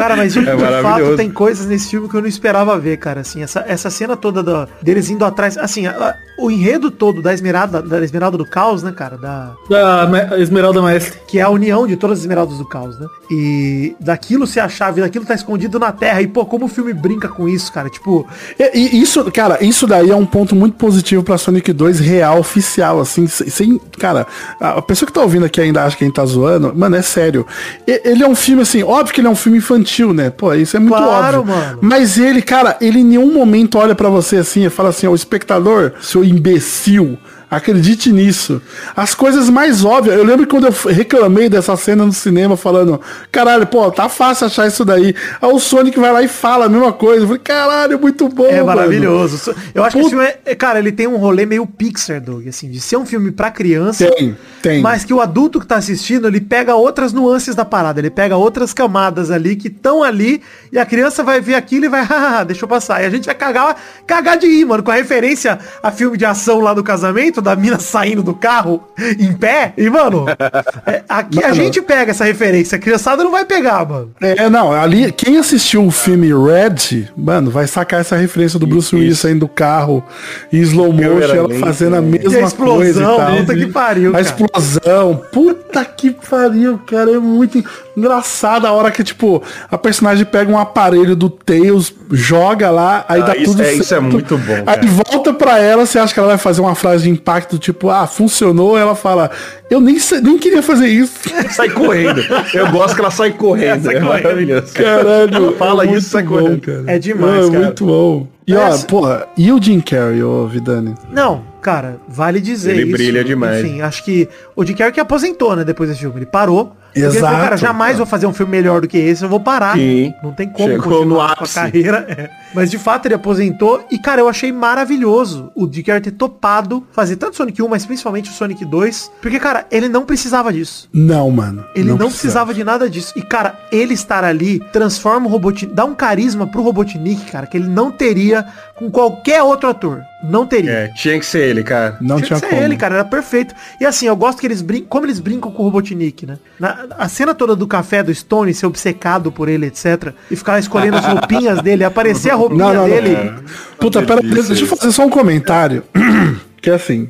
Cara, mas de, de fato tem coisas nesse filme que eu não esperava ver, cara. Assim, essa, essa cena toda da- deles indo atrás. Assim, a- a- o enredo todo da Esmeralda, da Esmeralda do Caos, né, cara? Da, Da Esmeralda Maestre. que é a união de todas as Esmeraldas do Caos, né? E daquilo ser a chave, daquilo tá escondido na Terra. E, pô, como o filme brinca com isso, cara? Tipo, E, e isso, cara, isso daí é um ponto muito positivo pra Sonic 2 real, oficial, assim, sem, cara, a a pessoa que tá ouvindo aqui ainda acha que a gente tá zoando, mano, é sério. E- ele é um filme, assim, óbvio que ele é um filme infantil, né? Pô, isso é muito Claro, óbvio. mano. Mas ele, cara, ele em nenhum momento olha pra você assim e fala assim, ó, o espectador, seu imbecil, Acredite nisso. As coisas mais óbvias. Eu lembro quando eu reclamei dessa cena no cinema, falando, caralho, pô, tá fácil achar isso daí. Aí o Sonic vai lá e fala a mesma coisa. Eu falei, caralho, muito bom. É mano." maravilhoso. Eu acho que esse Puta- filme é, cara, ele tem um rolê meio Pixar, Doug, assim, de ser um filme pra criança. Tem, tem. Mas que o adulto que tá assistindo, ele pega outras nuances da parada, ele pega outras camadas ali que estão ali e a criança vai ver aquilo e vai, haha, deixa eu passar. E a gente vai cagar, cagar de rir, mano, com a referência a filme de ação lá do casamento, da mina saindo do carro em pé. E, mano, é, aqui a Mano. gente pega essa referência. A criançada não vai pegar, mano. É, não, ali, quem assistiu o filme Red, mano, vai sacar essa referência do Bruce Willis saindo do carro em slow motion, ela fazendo a né? mesma E a explosão, coisa e tal. puta que pariu, A cara. Explosão, puta que pariu, cara, é muito engraçado a hora que, tipo, a personagem pega um aparelho do Tails, joga lá, aí Ah, dá isso tudo é- isso é muito bom, cara. Aí volta pra ela, você acha que ela vai fazer uma frase de impacto, tipo, ah, funcionou, ela fala, eu nem, nem queria fazer isso. Sai correndo. Eu gosto que ela sai correndo. É, maravilhoso. Caralho, Ela fala é isso, sai bom, correndo. cara. É demais, é cara. muito bom. E ó, Essa- porra, e o Jim Carrey, ô Vidani? Não, cara, vale dizer Ele isso. brilha demais. Enfim, acho que o Jim Carrey que aposentou, né, depois desse filme. Ele parou. Porque Exato. cara, jamais vou fazer um filme melhor do que esse, eu vou parar. Sim. Não tem como Chegou continuar com a carreira. é. Mas de fato ele aposentou e, cara, eu achei maravilhoso o Carrey ter topado fazer tanto Sonic 1, mas principalmente o Sonic 2. Porque, cara, ele não precisava disso. Não, mano. Ele não, precisava de nada disso. E, cara, ele estar ali transforma o Robotnik, dá um carisma pro Robotnik, cara, que ele não teria com qualquer outro ator. Não teria. É, tinha que ser ele, cara. Não Tinha tinha, que ser como. ele, cara, era perfeito. E assim, eu gosto que eles brincam, como eles brincam com o Robotnik, né? Na, a cena toda do café do Stone ser obcecado por ele, etc. E ficar escolhendo as roupinhas dele, aparecer a roupinha Não, não, não. dele. Puta, pera, deixa eu fazer só um comentário. que é assim.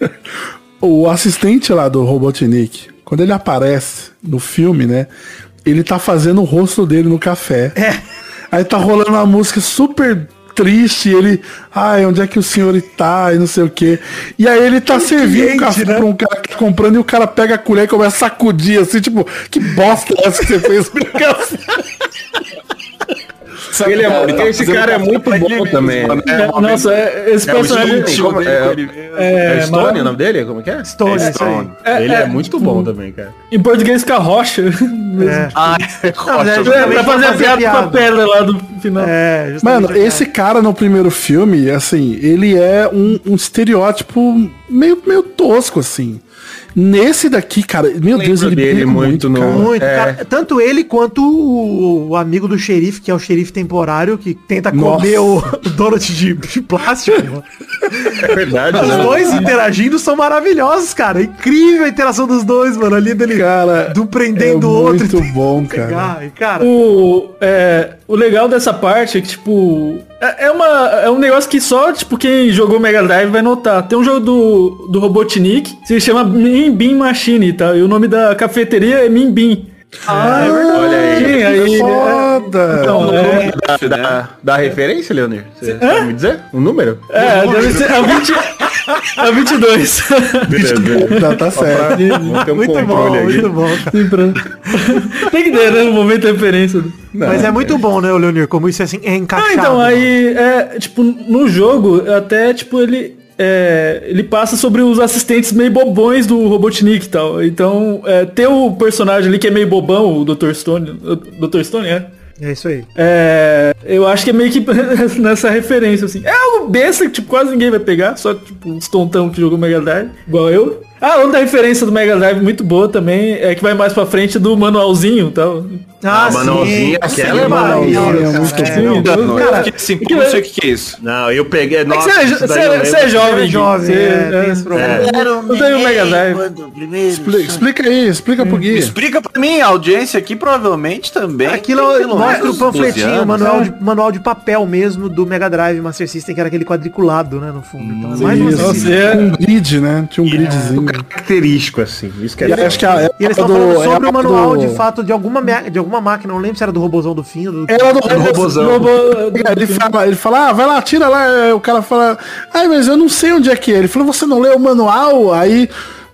o assistente lá do Robotnik, quando ele aparece no filme, né? Ele tá fazendo o rosto dele no café. É. Aí tá rolando uma música super triste, ele, ai, onde é que o senhor tá? E não sei o quê. E aí ele tá servindo cliente, café né? pra um cara que tá comprando e o cara pega a colher e começa a sacudir, assim, tipo, que bosta é essa que você fez pro café? Ele é, Ele tá esse cara é muito bom mesmo, também. mano. É, nossa, é- esse É personagem. Stone, é, é, é, Stone o nome dele? Como que é? Stone. Stone. É, ele é, é, muito tipo, bom também, cara. Em português fica rocha. É. Ah, é rocha. pra pra fazer piada com a pedra lá do final. É, Mano, esse cara no primeiro filme, assim, ele é um, um estereótipo meio, meio tosco, assim. Nesse daqui, cara, meu Deus, ele dele muito no- cara. Muito, É. cara. Tanto ele quanto o, o amigo do xerife, que é o xerife temporário, que tenta comer o, o donut de, de plástico. É verdade, Os né? dois interagindo são maravilhosos, cara. Incrível a interação dos dois, mano. Ali dele Cara, do prendendo é o outro. muito bom, cara. Pegar, e, cara. O, é, o legal dessa parte é que, tipo, é, é uma, é um negócio que só, tipo, quem jogou Mega Drive vai notar. Tem um jogo do, do Robotnik, se chama Min Machine, tá? E o nome da cafeteria é Min. Ah, Olha aí. Sim, aí, foda! então, é, Dá, dá, dá referência, Leonir? Você sabe me dizer? Um número? é, deve ser a 20, a 22. Beleza, beleza. Tá, tá certo. Um Muito bom, muito bom, pra- Tem que ter, né? No momento de referência. Mas é muito bom, né, o Leonir? Como isso é, assim, é encaixado. Ah, então, aí, é, tipo, no jogo, até, tipo, ele. É, ele passa sobre os assistentes meio bobões do Robotnik e tal. Então, é, ter o personagem ali que é meio bobão, o Dr. Stone. O Dr. Stone, é? É isso aí. É, eu acho que é meio que nessa referência, assim. É algo besta que tipo, quase ninguém vai pegar, só tipo os tontão que jogou Mega Drive, igual eu. Ah, outra referência do Mega Drive muito boa também é que vai mais pra frente do manualzinho e tal. Ah, manualzinho, aquela é manualzinho, maravilhoso, é muito cara. bom. não, Cara, assim, pô, não sei o que, que é isso. Não, eu peguei. É que Nossa, você é, você é- você é jovem, é jovem, é, é. Eu tenho o Mega Drive. Expli- Explica aí, explica pro Gui. Explica pra mim, a audiência aqui provavelmente também. Aquilo mostra o menos 12 panfletinho, manual de, manual de papel mesmo do Mega Drive Master System, que era aquele quadriculado, né, no fundo. Então, é mais uma assim. é- Um grid, né? Tinha um gridzinho. Característico, assim. Isso que é E legal. acho que a E eles estão do- falando é sobre o manual, do- de fato, de alguma, me- de alguma máquina, não lembro se era do robôzão do fim, do... Era do, robôzão. robô. Ele fala, ele fala, ah, vai lá, tira lá. O cara fala, ai, mas eu não sei onde é que é. Ele falou, você não leu o manual? Aí.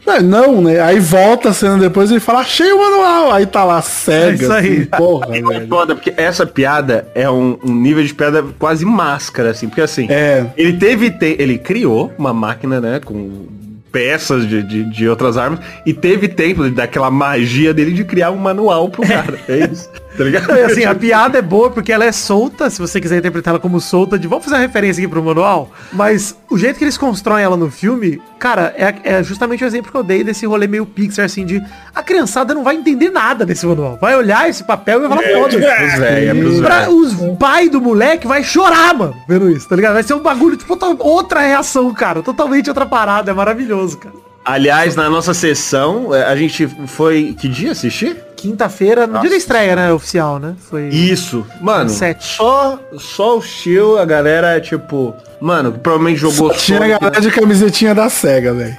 "Ah, Não, né? Aí volta a cena depois e ele fala, achei o manual. Aí tá lá cega. É isso aí. assim, porra, É velho. foda, porque essa piada é um, um nível de piada quase máscara, assim. Porque assim, É. ele teve. te- ele criou uma máquina, né? Com peças de, de, de outras armas. E teve tempo daquela magia dele de criar um manual pro cara. É isso. Tá ligado? Assim, a piada é boa porque ela é solta, se você quiser interpretar ela como solta, de vamos fazer uma referência aqui pro manual, mas o jeito que eles constroem ela no filme, cara, é, é justamente o exemplo que eu dei desse rolê meio Pixar, assim, de a criançada não vai entender nada desse manual. Vai olhar esse papel e vai falar, foda Pros velhos, é Pra velhos. os pais do moleque vai chorar, mano, vendo isso, tá ligado? Vai ser um bagulho, tipo, outra- reação, cara. Totalmente outra parada, é maravilhoso, cara. Aliás, na nossa sessão, é, a gente foi. Que dia assistir? Quinta-feira, no dia da estreia, né, oficial, né? Foi... Isso. Mano, Sete. só, só o Chill, a galera, tipo. Mano, provavelmente jogou Tinha a Sonic, galera de camisetinha da SEGA, velho.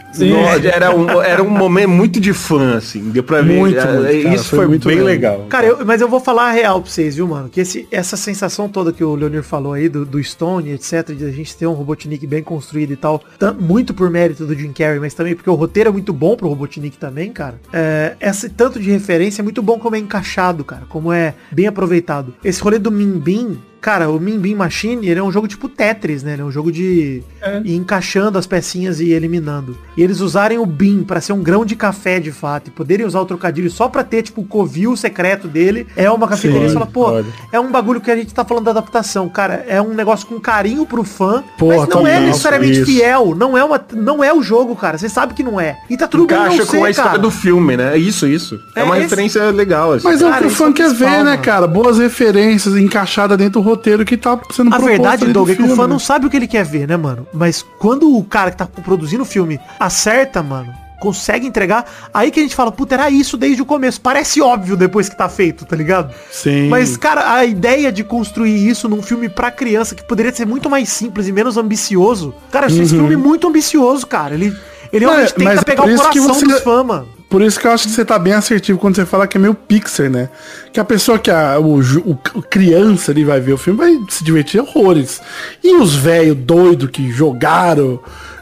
Era, um, era um momento muito de fã, assim. Deu pra ver. Muito, É, muito, cara, Isso foi foi, muito bem legal. legal. Cara, eu- mas eu vou falar a real pra vocês, viu, mano? Que esse, essa sensação toda que o Leonir falou aí, do, do Stone, etc., de a gente ter um Robotnik bem construído e tal, tam- muito por mérito do Jim Carrey, mas também porque o roteiro é muito bom pro Robotnik também, cara. É, esse tanto de referência é muito bom como é encaixado, cara, como é bem aproveitado. Esse rolê do Min Bin, Cara, o Min Bin Machine, ele é um jogo tipo Tetris, né? Ele é um jogo de ir encaixando as pecinhas e eliminando. E eles usarem o Bin pra ser um grão de café de fato e poderem usar o trocadilho só pra ter, tipo, o covil secreto dele, é uma cafeteria. Você fala, pô, pode. é um bagulho que a gente tá falando da adaptação, cara. É um negócio com carinho pro fã, Pô, mas não é necessariamente isso. fiel. Não é, uma, não é o jogo, cara. Você sabe que não é. E tá tudo bem Encaixa não com a ser, história cara. do filme, né? Isso, isso. É, É uma esse- referência legal, assim. Mas é o Cara, que o isso é fã o quer ver, né, cara? Boas referências encaixadas dentro do roteiro que tá sendo A verdade, ali do Doug, é que o fã né? não sabe o que ele quer ver, né, mano? Mas quando o cara que tá produzindo o filme acerta, mano, consegue entregar, aí que a gente fala, puta, era isso desde o começo. Parece óbvio depois que tá feito, tá ligado? Sim. Mas, cara, a ideia de construir isso num filme pra criança, que poderia ser muito mais simples e menos ambicioso. Cara, eu achei esse filme muito ambicioso, cara. Ele, ele realmente Uhum. É, tenta pegar o coração você- dos fãs, mano. Por isso que eu acho que você tá bem assertivo quando você fala que é meio Pixar, né? Que a pessoa que a, o, o, o criança ali vai ver o filme vai se divertir horrores. E os velhos doidos que jogaram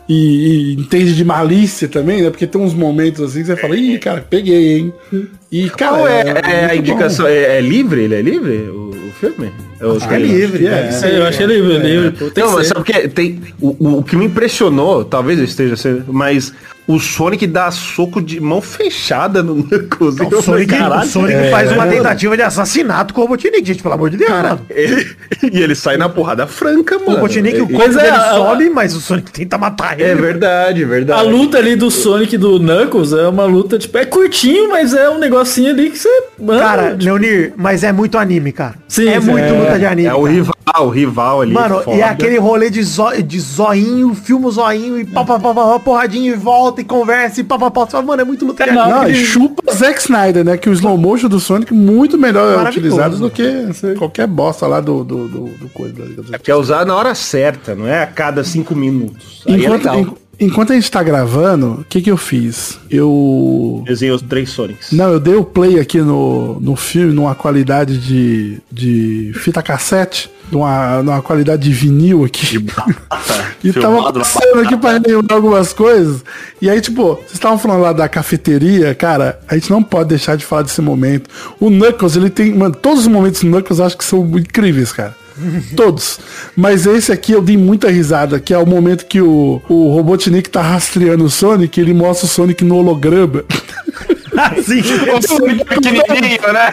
e, e entende de malícia também, né? Porque tem uns momentos assim que você fala, ih, cara, peguei, hein? E, cara, Qual é, é a muito indicação? É, é livre? Ele é livre? O, o filme? Eu bom. É livre, é. É, eu achei livre, livre. Tem Não, que mas sabe o que é? tem o, o, o que me impressionou, talvez eu esteja sendo, mas o Sonic dá soco de mão fechada no Knuckles. O Sonic, o Sonic faz uma tentativa de assassinato com o Robotnik, gente, pelo amor de Deus, mano. Ele- e ele sai na porrada franca, O mano. Robotnik, o Ele- corpo Mas é, dele a- sobe, mas o Sonic tenta matar ele. É verdade, A verdade. luta ali do Sonic e do Knuckles é uma luta, tipo, é curtinho, mas é um negocinho ali que você. Mano, Cara, Leonir, mas é muito anime, cara. Sim, é muito luta de anime. É o cara. rival, o rival ali. Mano, foda. e é aquele rolê de, zo de zoinho, filma o zoinho e pá, pá, pá, pá, pá, porradinho e volta e conversa e pá, pá, pá. Mano, é muito luta de É, não, anime. Não, e chupa Zack Snyder, né? Que o slow motion do Sonic muito melhor é utilizado do que qualquer bosta lá do, do, do, do coisa. É porque é usar na hora certa, não é a cada cinco minutos. Aí é Enquanto, a gente tá gravando, o que que eu fiz? Eu... Desenhei os três Sonics. Não, eu dei o play aqui no, no filme numa qualidade de, de fita cassete, numa, numa qualidade de vinil aqui. e tava passando aqui pra lembrar algumas coisas. E aí, tipo, vocês estavam falando lá da cafeteria, cara, a gente não pode deixar de falar desse momento. O Knuckles, ele tem. Mano, todos os momentos do Knuckles eu acho que são incríveis, cara. Todos. Mas esse aqui eu dei muita risada, que é o momento que o, o Robotnik tá rastreando o Sonic, ele mostra o Sonic no holograma. Assim, Pequenininho, né?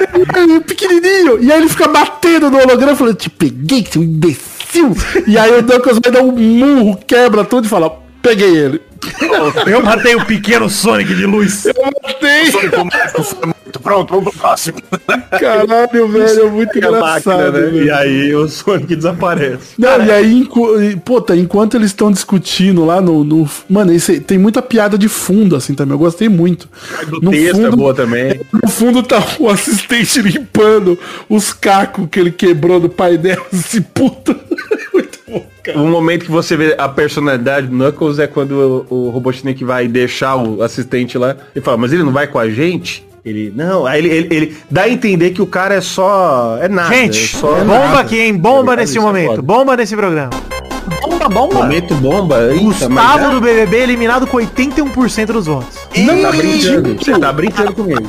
É pequenininho. E aí ele fica batendo no holograma falando, te peguei, seu imbecil. E aí o Knuckles vai dar um murro, quebra tudo e fala, peguei ele. eu matei o pequeno Sonic de luz. Matei. Pronto, vamos pro próximo. Caralho, velho, é muito a máquina, engraçado. né? E aí o Sonic desaparece. Não, e aí, enqu... puta, enquanto eles estão discutindo lá no, no- Mano, esse, tem muita piada de fundo, assim, também. Eu gostei muito. Do No texto é fundo- boa também. No fundo tá o assistente limpando os cacos que ele quebrou do pai dela, esse puto. O momento que você vê a personalidade do Knuckles é quando o, o Robotnik vai deixar o assistente lá e fala, mas ele não vai com a gente? Ele, não, aí ele, ele, ele dá a entender que o cara é só. É nada. Gente, é só bomba nada. aqui, hein? Bomba ligado? nesse Isso é momento. foda. Bomba nesse programa. Bomba, bomba. Momento bomba. Eita, Gustavo do BBB eliminado com 81% dos votos. Não tá brincando. Você tá brincando comigo.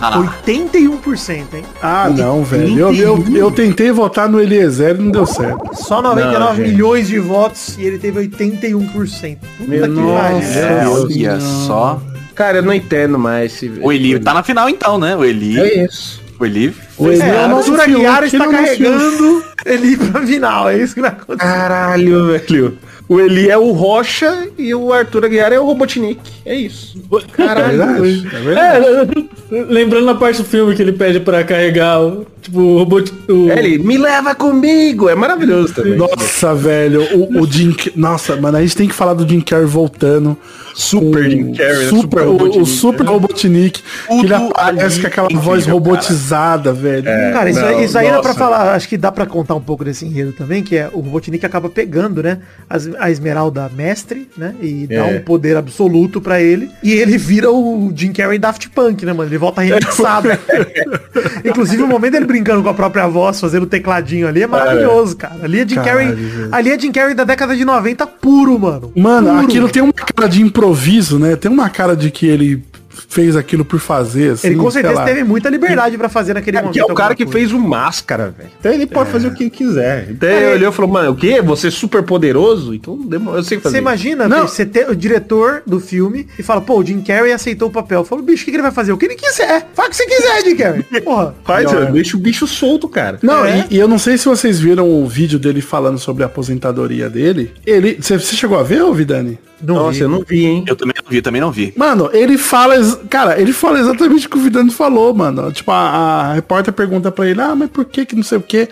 81%, hein? Ah, não, velho. Eu, eu, eu tentei votar no Eliezer e não deu certo. Só 99 Não, milhões de votos e ele teve 81%. Puta Meu que nossa. É, olha só. Cara, eu não entendo mais. esse- O Eli tá na final então, né? O Eli. É isso. O Eli O Eli É, é a o nosso Arthur filho, Aguiar que está é carregando ele pra final. É isso que vai acontecer. Caralho, velho. O Eli é o Rocha e o Arthur Aguiar é o Robotnik. É isso. É verdade, é verdade. É, lembrando na parte do filme que ele pede pra carregar o, tipo, o robô. O... É, Ele, me leva comigo. É maravilhoso também. Nossa, velho, o, o Jim... Nossa, mano, a gente tem que falar do Jim Carrey voltando. Super com Jim Carrey, né? Super, Super o, Robotnik, o Super Robotnik. Que ele aparece com aquela incrível, voz cara. robotizada, velho. Cara, isso, não, aí- isso aí dá pra nossa. falar, acho que dá pra contar um pouco desse enredo também, que é o Robotnik acaba pegando, né, as- a Esmeralda Mestre, né, e dá É. um poder absoluto pra ele, e ele vira o Jim Carrey Daft Punk, né, mano, ele volta remixado. Inclusive o momento dele brincando com a própria voz, fazendo o tecladinho ali, é maravilhoso, cara. Ali é Jim Carrey, ali é Jim Carrey da década de 90 puro, mano. Mano, Puro. aquilo tem uma cara de improviso, né? Tem uma cara de que ele fez aquilo por fazer, assim, Ele com sei certeza lá. teve muita liberdade pra fazer naquele É, momento. que é o cara que coisa. fez o Máscara, velho. Então ele pode fazer o que quiser. Então É. ele olhou e falou, mano, o quê? Você é super poderoso? Então demora, eu sei fazer. Você imagina Não. bicho, você ter o diretor do filme e fala, pô, o Jim Carrey aceitou o papel. Falou, bicho, o que, que ele vai fazer? O que ele quiser. Faz o que você quiser, Jim Carrey. Porra. Faz, deixa o bicho solto, cara. Não, É. e, e eu não sei se vocês viram o vídeo dele falando sobre a aposentadoria dele. Ele. Você você chegou a ver, ô Vidani? Não Nossa, vi. eu não vi, hein? Eu também não vi, também não vi. Mano, ele fala. Cara, ele fala exatamente o que o Vidani falou, mano. Tipo, a, a repórter pergunta pra ele, ah, mas por que que não sei o quê?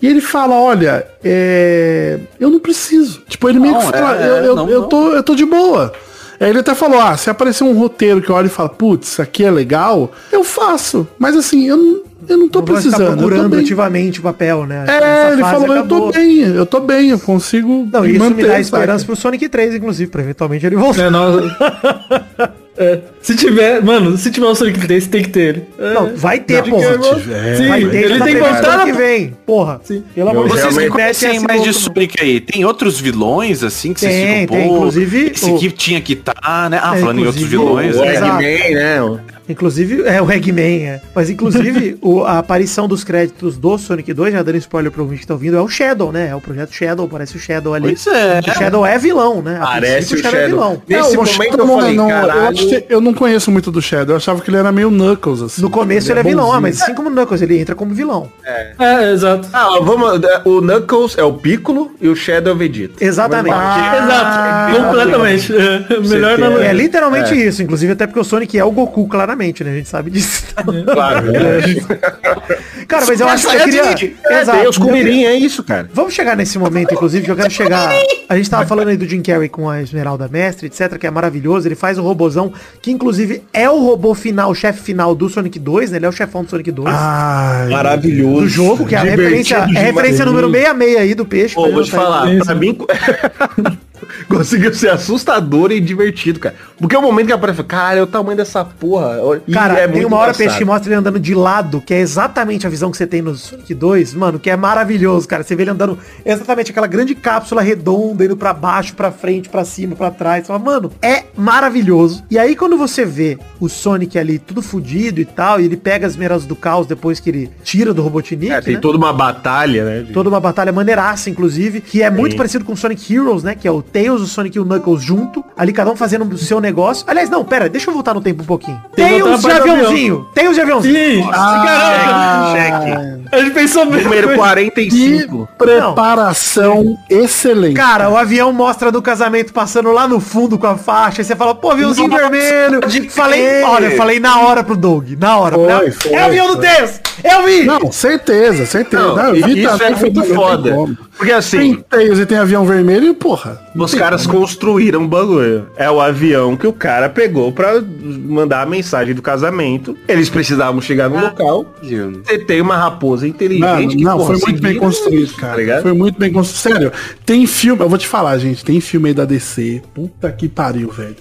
E ele fala, olha, é. Eu não preciso. Tipo, ele meio que fala, é, eu, eu, não, eu não. tô, eu tô de boa. Aí ele até falou, ah, se aparecer um roteiro que eu olho e falo, putz, isso aqui é legal, eu faço. Mas assim, eu não, eu não tô precisando. tô procurando bem. ativamente o papel, né? É, ele falou, eu tô acabou. bem, eu tô bem, eu consigo Não, isso me dá saca? esperança pro Sonic 3, inclusive, pra eventualmente ele voltar. É, nossa. É, se tiver, mano, se tiver o Sonic 3, tem que ter ele. É, Não, vai ter, Não, porra. tiver, Sim, Vai ter, ele tá tem que voltar que vem. Porra. Sim. Pelo amor de Vocês Deus, que me mete conhecem mais de Sonic aí, tem outros vilões, assim, que Tem, vocês ficam, tem, pô, inclusive, esse o- aqui tinha que estar, né? Ah, É, falando em outros vilões, o- O né? Né? Inclusive, é o Eggman, é. Mas inclusive, o- a aparição dos créditos do Sonic 2, já dando spoiler pro ouvinte que tá ouvindo, é o Shadow, né? É o projeto Shadow, parece o Shadow ali. Pois é. O Shadow é vilão, né? A Parece o Shadow. é vilão. Nesse Não, momento eu falei, não, eu, caralho. que eu não conheço muito do Shadow, eu achava que ele era meio Knuckles, assim. No começo ele é vilão, ah, mas assim como o Knuckles, ele entra como vilão. É, exato. Ah, vamos. O Knuckles é o Piccolo e o Shadow é o Vegeta. Exatamente. exato. Completamente. É, melhor tem- É literalmente isso, inclusive até porque o Sonic é o Goku, claramente, né? A gente sabe disso. Claro, é. Cara, mas eu acho que eu queria... É, Exato. Deus Eu queria- Kumirim, é isso, cara. Vamos chegar nesse momento, inclusive, que eu quero chegar. A gente tava falando aí do Jim Carrey com a Esmeralda Mestre, etc, que é maravilhoso. Ele faz o robozão, que inclusive é o robô final, o chefe final do Sonic 2, né? Ele é o chefão do Sonic 2. Ai, Maravilhoso. do jogo, que é a referência, é a referência número 66 aí do peixe. Pô, vou te aí. falar, pra mim conseguiu ser assustador e divertido, cara. Porque é o momento que aparece, cara, é o tamanho dessa porra. Cara, é tem uma hora engraçado. peixe mostra ele andando de lado, que é exatamente a visão que você tem no Sonic 2, mano, que é maravilhoso, cara. Você vê ele andando exatamente aquela grande cápsula redonda, indo pra baixo, pra frente, pra cima, pra trás. Você fala, mano, é maravilhoso. E aí quando você vê o Sonic ali tudo fudido e tal, e ele pega as meras do caos depois que ele tira do Robotnik, É, tem né? toda uma batalha, né? de- Toda uma batalha maneiraça, inclusive, que é muito parecido com Sonic Heroes, né? Que é o Tails, o Sonic e o Knuckles junto. Ali cada um fazendo o seu negócio. Aliás, não, pera, deixa eu voltar no tempo um pouquinho. Tails de aviãozinho. Tails de aviãozinho. Sim, Ah, Cheque. A gente pensou mesmo. Número que 45. preparação excelente. Cara, o avião mostra do casamento passando lá no fundo com a faixa. Aí você fala, pô, aviãozinho Nossa, vermelho. pode Falei, crer. olha, eu falei na hora pro Doug. Na hora. Foi, foi, é o avião do foi. Tails. Eu vi. Não, certeza, certeza. Não, Não, vi isso também, é muito não foda. como. Porque assim, Tem Tails e tem avião vermelho e porra. os caras construíram um bagulho. É o avião que o cara pegou pra mandar a mensagem do casamento. Eles precisavam chegar no local. Você tem uma raposa Não, inteligente. que, não porra, foi muito bem construído, nisso, cara. tá foi muito bem construído. Sério, tem filme, eu vou te falar, gente, tem filme aí da DC. Puta que pariu, velho.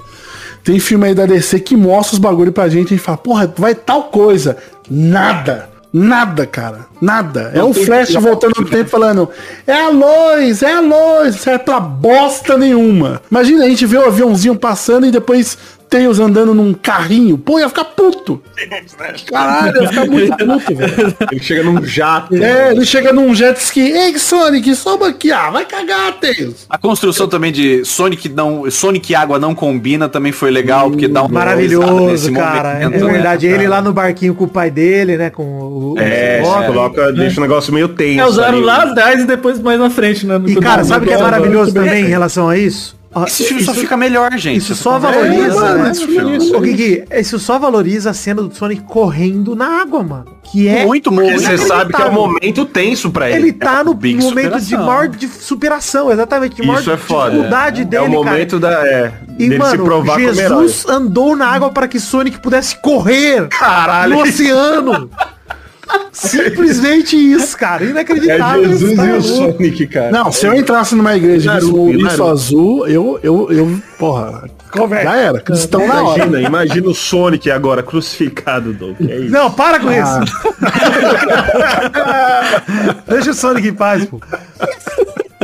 Tem filme aí da DC que mostra os bagulho pra gente e fala, porra, vai tal coisa. Nada. Nada, cara. Nada. É o tem- Flash voltando no tempo falando, é a luz, é a luz. Não serve pra bosta nenhuma. Imagina a gente ver o aviãozinho passando e depois Tails andando num carrinho, pô, ia ficar puto. Caralho, ia ficar muito puto, velho. Ele chega num jato. É, ele chega num jet ski, ei Sonic, sobe aqui, ah, vai cagar, Tails. A construção também de Sonic não, Sonic e água não combina também foi legal, porque dá uma Maravilhoso, cara. É momento, né? verdade. Ele lá no barquinho com o pai dele, né? Com o. o É, você coloca, deixa o negócio meio tenso. É, usaram ali. lá atrás e depois mais na frente, né? E cara, sabe o que é maravilhoso também em relação a isso? Ó, Esse filme só fica melhor, gente. Isso só É, valoriza, mano, né? esse filme- Ô, Gui, isso só valoriza a cena do Sonic correndo na água, mano. Que é. Muito, Porque muito. você sabe que é um momento tenso pra Ele ele. tá no big momento de superação. maior de superação, exatamente. De maior Isso é foda. dificuldade É dele, o momento da. É, E, dele mano, se provar. Jesus andou na água para que Sonic pudesse correr Caralho. no oceano. Simplesmente isso, cara. É Inacreditável. Jesus Tá e o louco. Sonic, cara. Não, se eu entrasse numa igreja e um Naruto, ouriço Naruto. azul, eu, eu, eu, porra, já era, cristão na hora. Imagina, imagina o Sonic agora crucificado, Doug. É isso. Não, para com Ah. isso. Deixa o Sonic em paz, pô.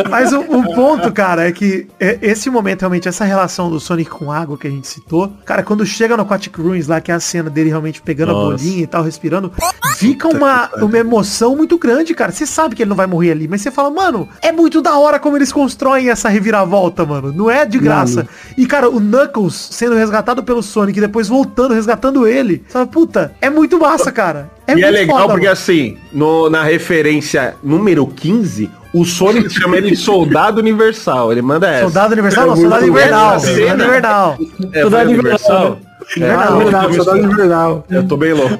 Mas o, o ponto, cara, é que é- esse momento, realmente, essa relação do Sonic com água que a gente citou, cara, quando chega no Aquatic Ruins lá, que é a cena dele realmente pegando a Nossa. bolinha e tal, respirando, fica uma, uma emoção muito grande, cara. Você sabe que ele não vai morrer ali, mas você fala, mano, é muito da hora como eles constroem essa reviravolta, mano. Não é de graça. E, cara, o Knuckles sendo resgatado pelo Sonic e depois voltando, resgatando ele. Você fala, puta, é muito massa, cara. e é muito legal foda, porque mano. assim, no- na referência número 15, o Sonic chama ele de Soldado Universal. Ele manda essa. Soldado Universal? É Não, Soldado muito Invernal. Soldado. Invernal. É, Soldado Universal. É, Invernal. eu tô invernal. Eu bem louco.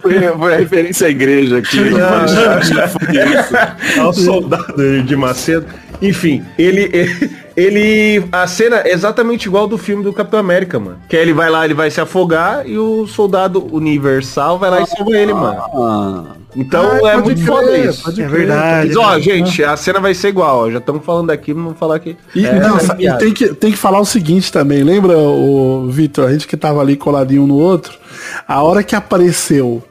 Foi, foi a referência à igreja aqui. É o soldado de Macedo. Enfim, ele, ele, ele- A cena é exatamente igual do filme do Capitão América, mano. Que aí ele vai lá, ele vai se afogar e o soldado universal vai lá e salva ele, mano. Ah, Então Ah, é muito crer, foda isso. É verdade. Mas, ó, gente, a cena vai ser igual, ó. Já estamos falando aqui, não vamos falar aqui. E, É, não, é e tem, que, tem que falar o seguinte também, lembra, o Vitor, a gente que tava ali coladinho um no outro, a hora que apareceu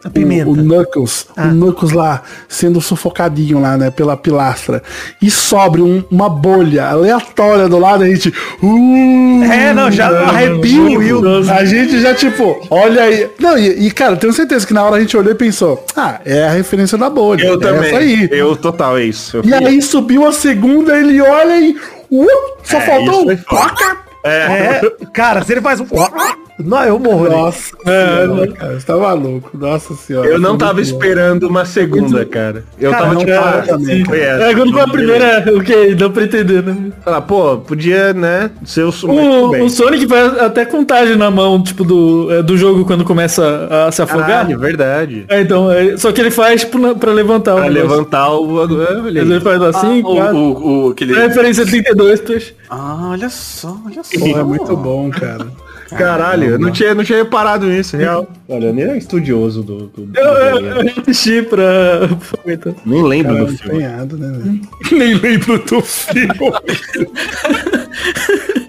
o, o Knuckles, Ah. o Knuckles lá sendo sufocadinho lá, né, pela pilastra, e sobre um- uma bolha aleatória do lado, a gente. Uh, É, não, já arrepio o Will. A gente já, tipo, olha aí. Não, e, e, cara, tenho certeza que na hora a gente olhou e pensou, ah, é a referência da bolha. Eu é também. Essa aí. Eu total, é isso. Eu E aí subiu a segunda, ele olha e. Uh, só É, faltou um. Placa. É, cara, se ele faz um... Não, eu morro ali. Nossa senhora, cara, você tá maluco. Nossa senhora. Eu não Foi tava esperando uma segunda, cara. Eu Cara, tava não, tipo, cara, ah, também, foi essa. É, quando foi a primeira, o que? Deu pra entender, né? Falar, pô, podia, né, ser o som. O, o Sonic faz até contagem na mão, tipo, do, é, do jogo quando começa a se afogar. Caralho, verdade. É, então, é, só que ele faz tipo, na- pra levantar Pra o negócio. levantar o... Mas ele faz assim, o, quatro. o, o- aquele... É referência 32, peixe. Ah, olha só, olha só. Pô, é muito bom, cara. Caralho, eu não tinha, não tinha reparado nisso, real. Olha, eu nem era estudioso do... do, do Eu, eu, eu assisti pra... Nem lembro Cara, do filme. empenhado, né? Nem lembro do filme.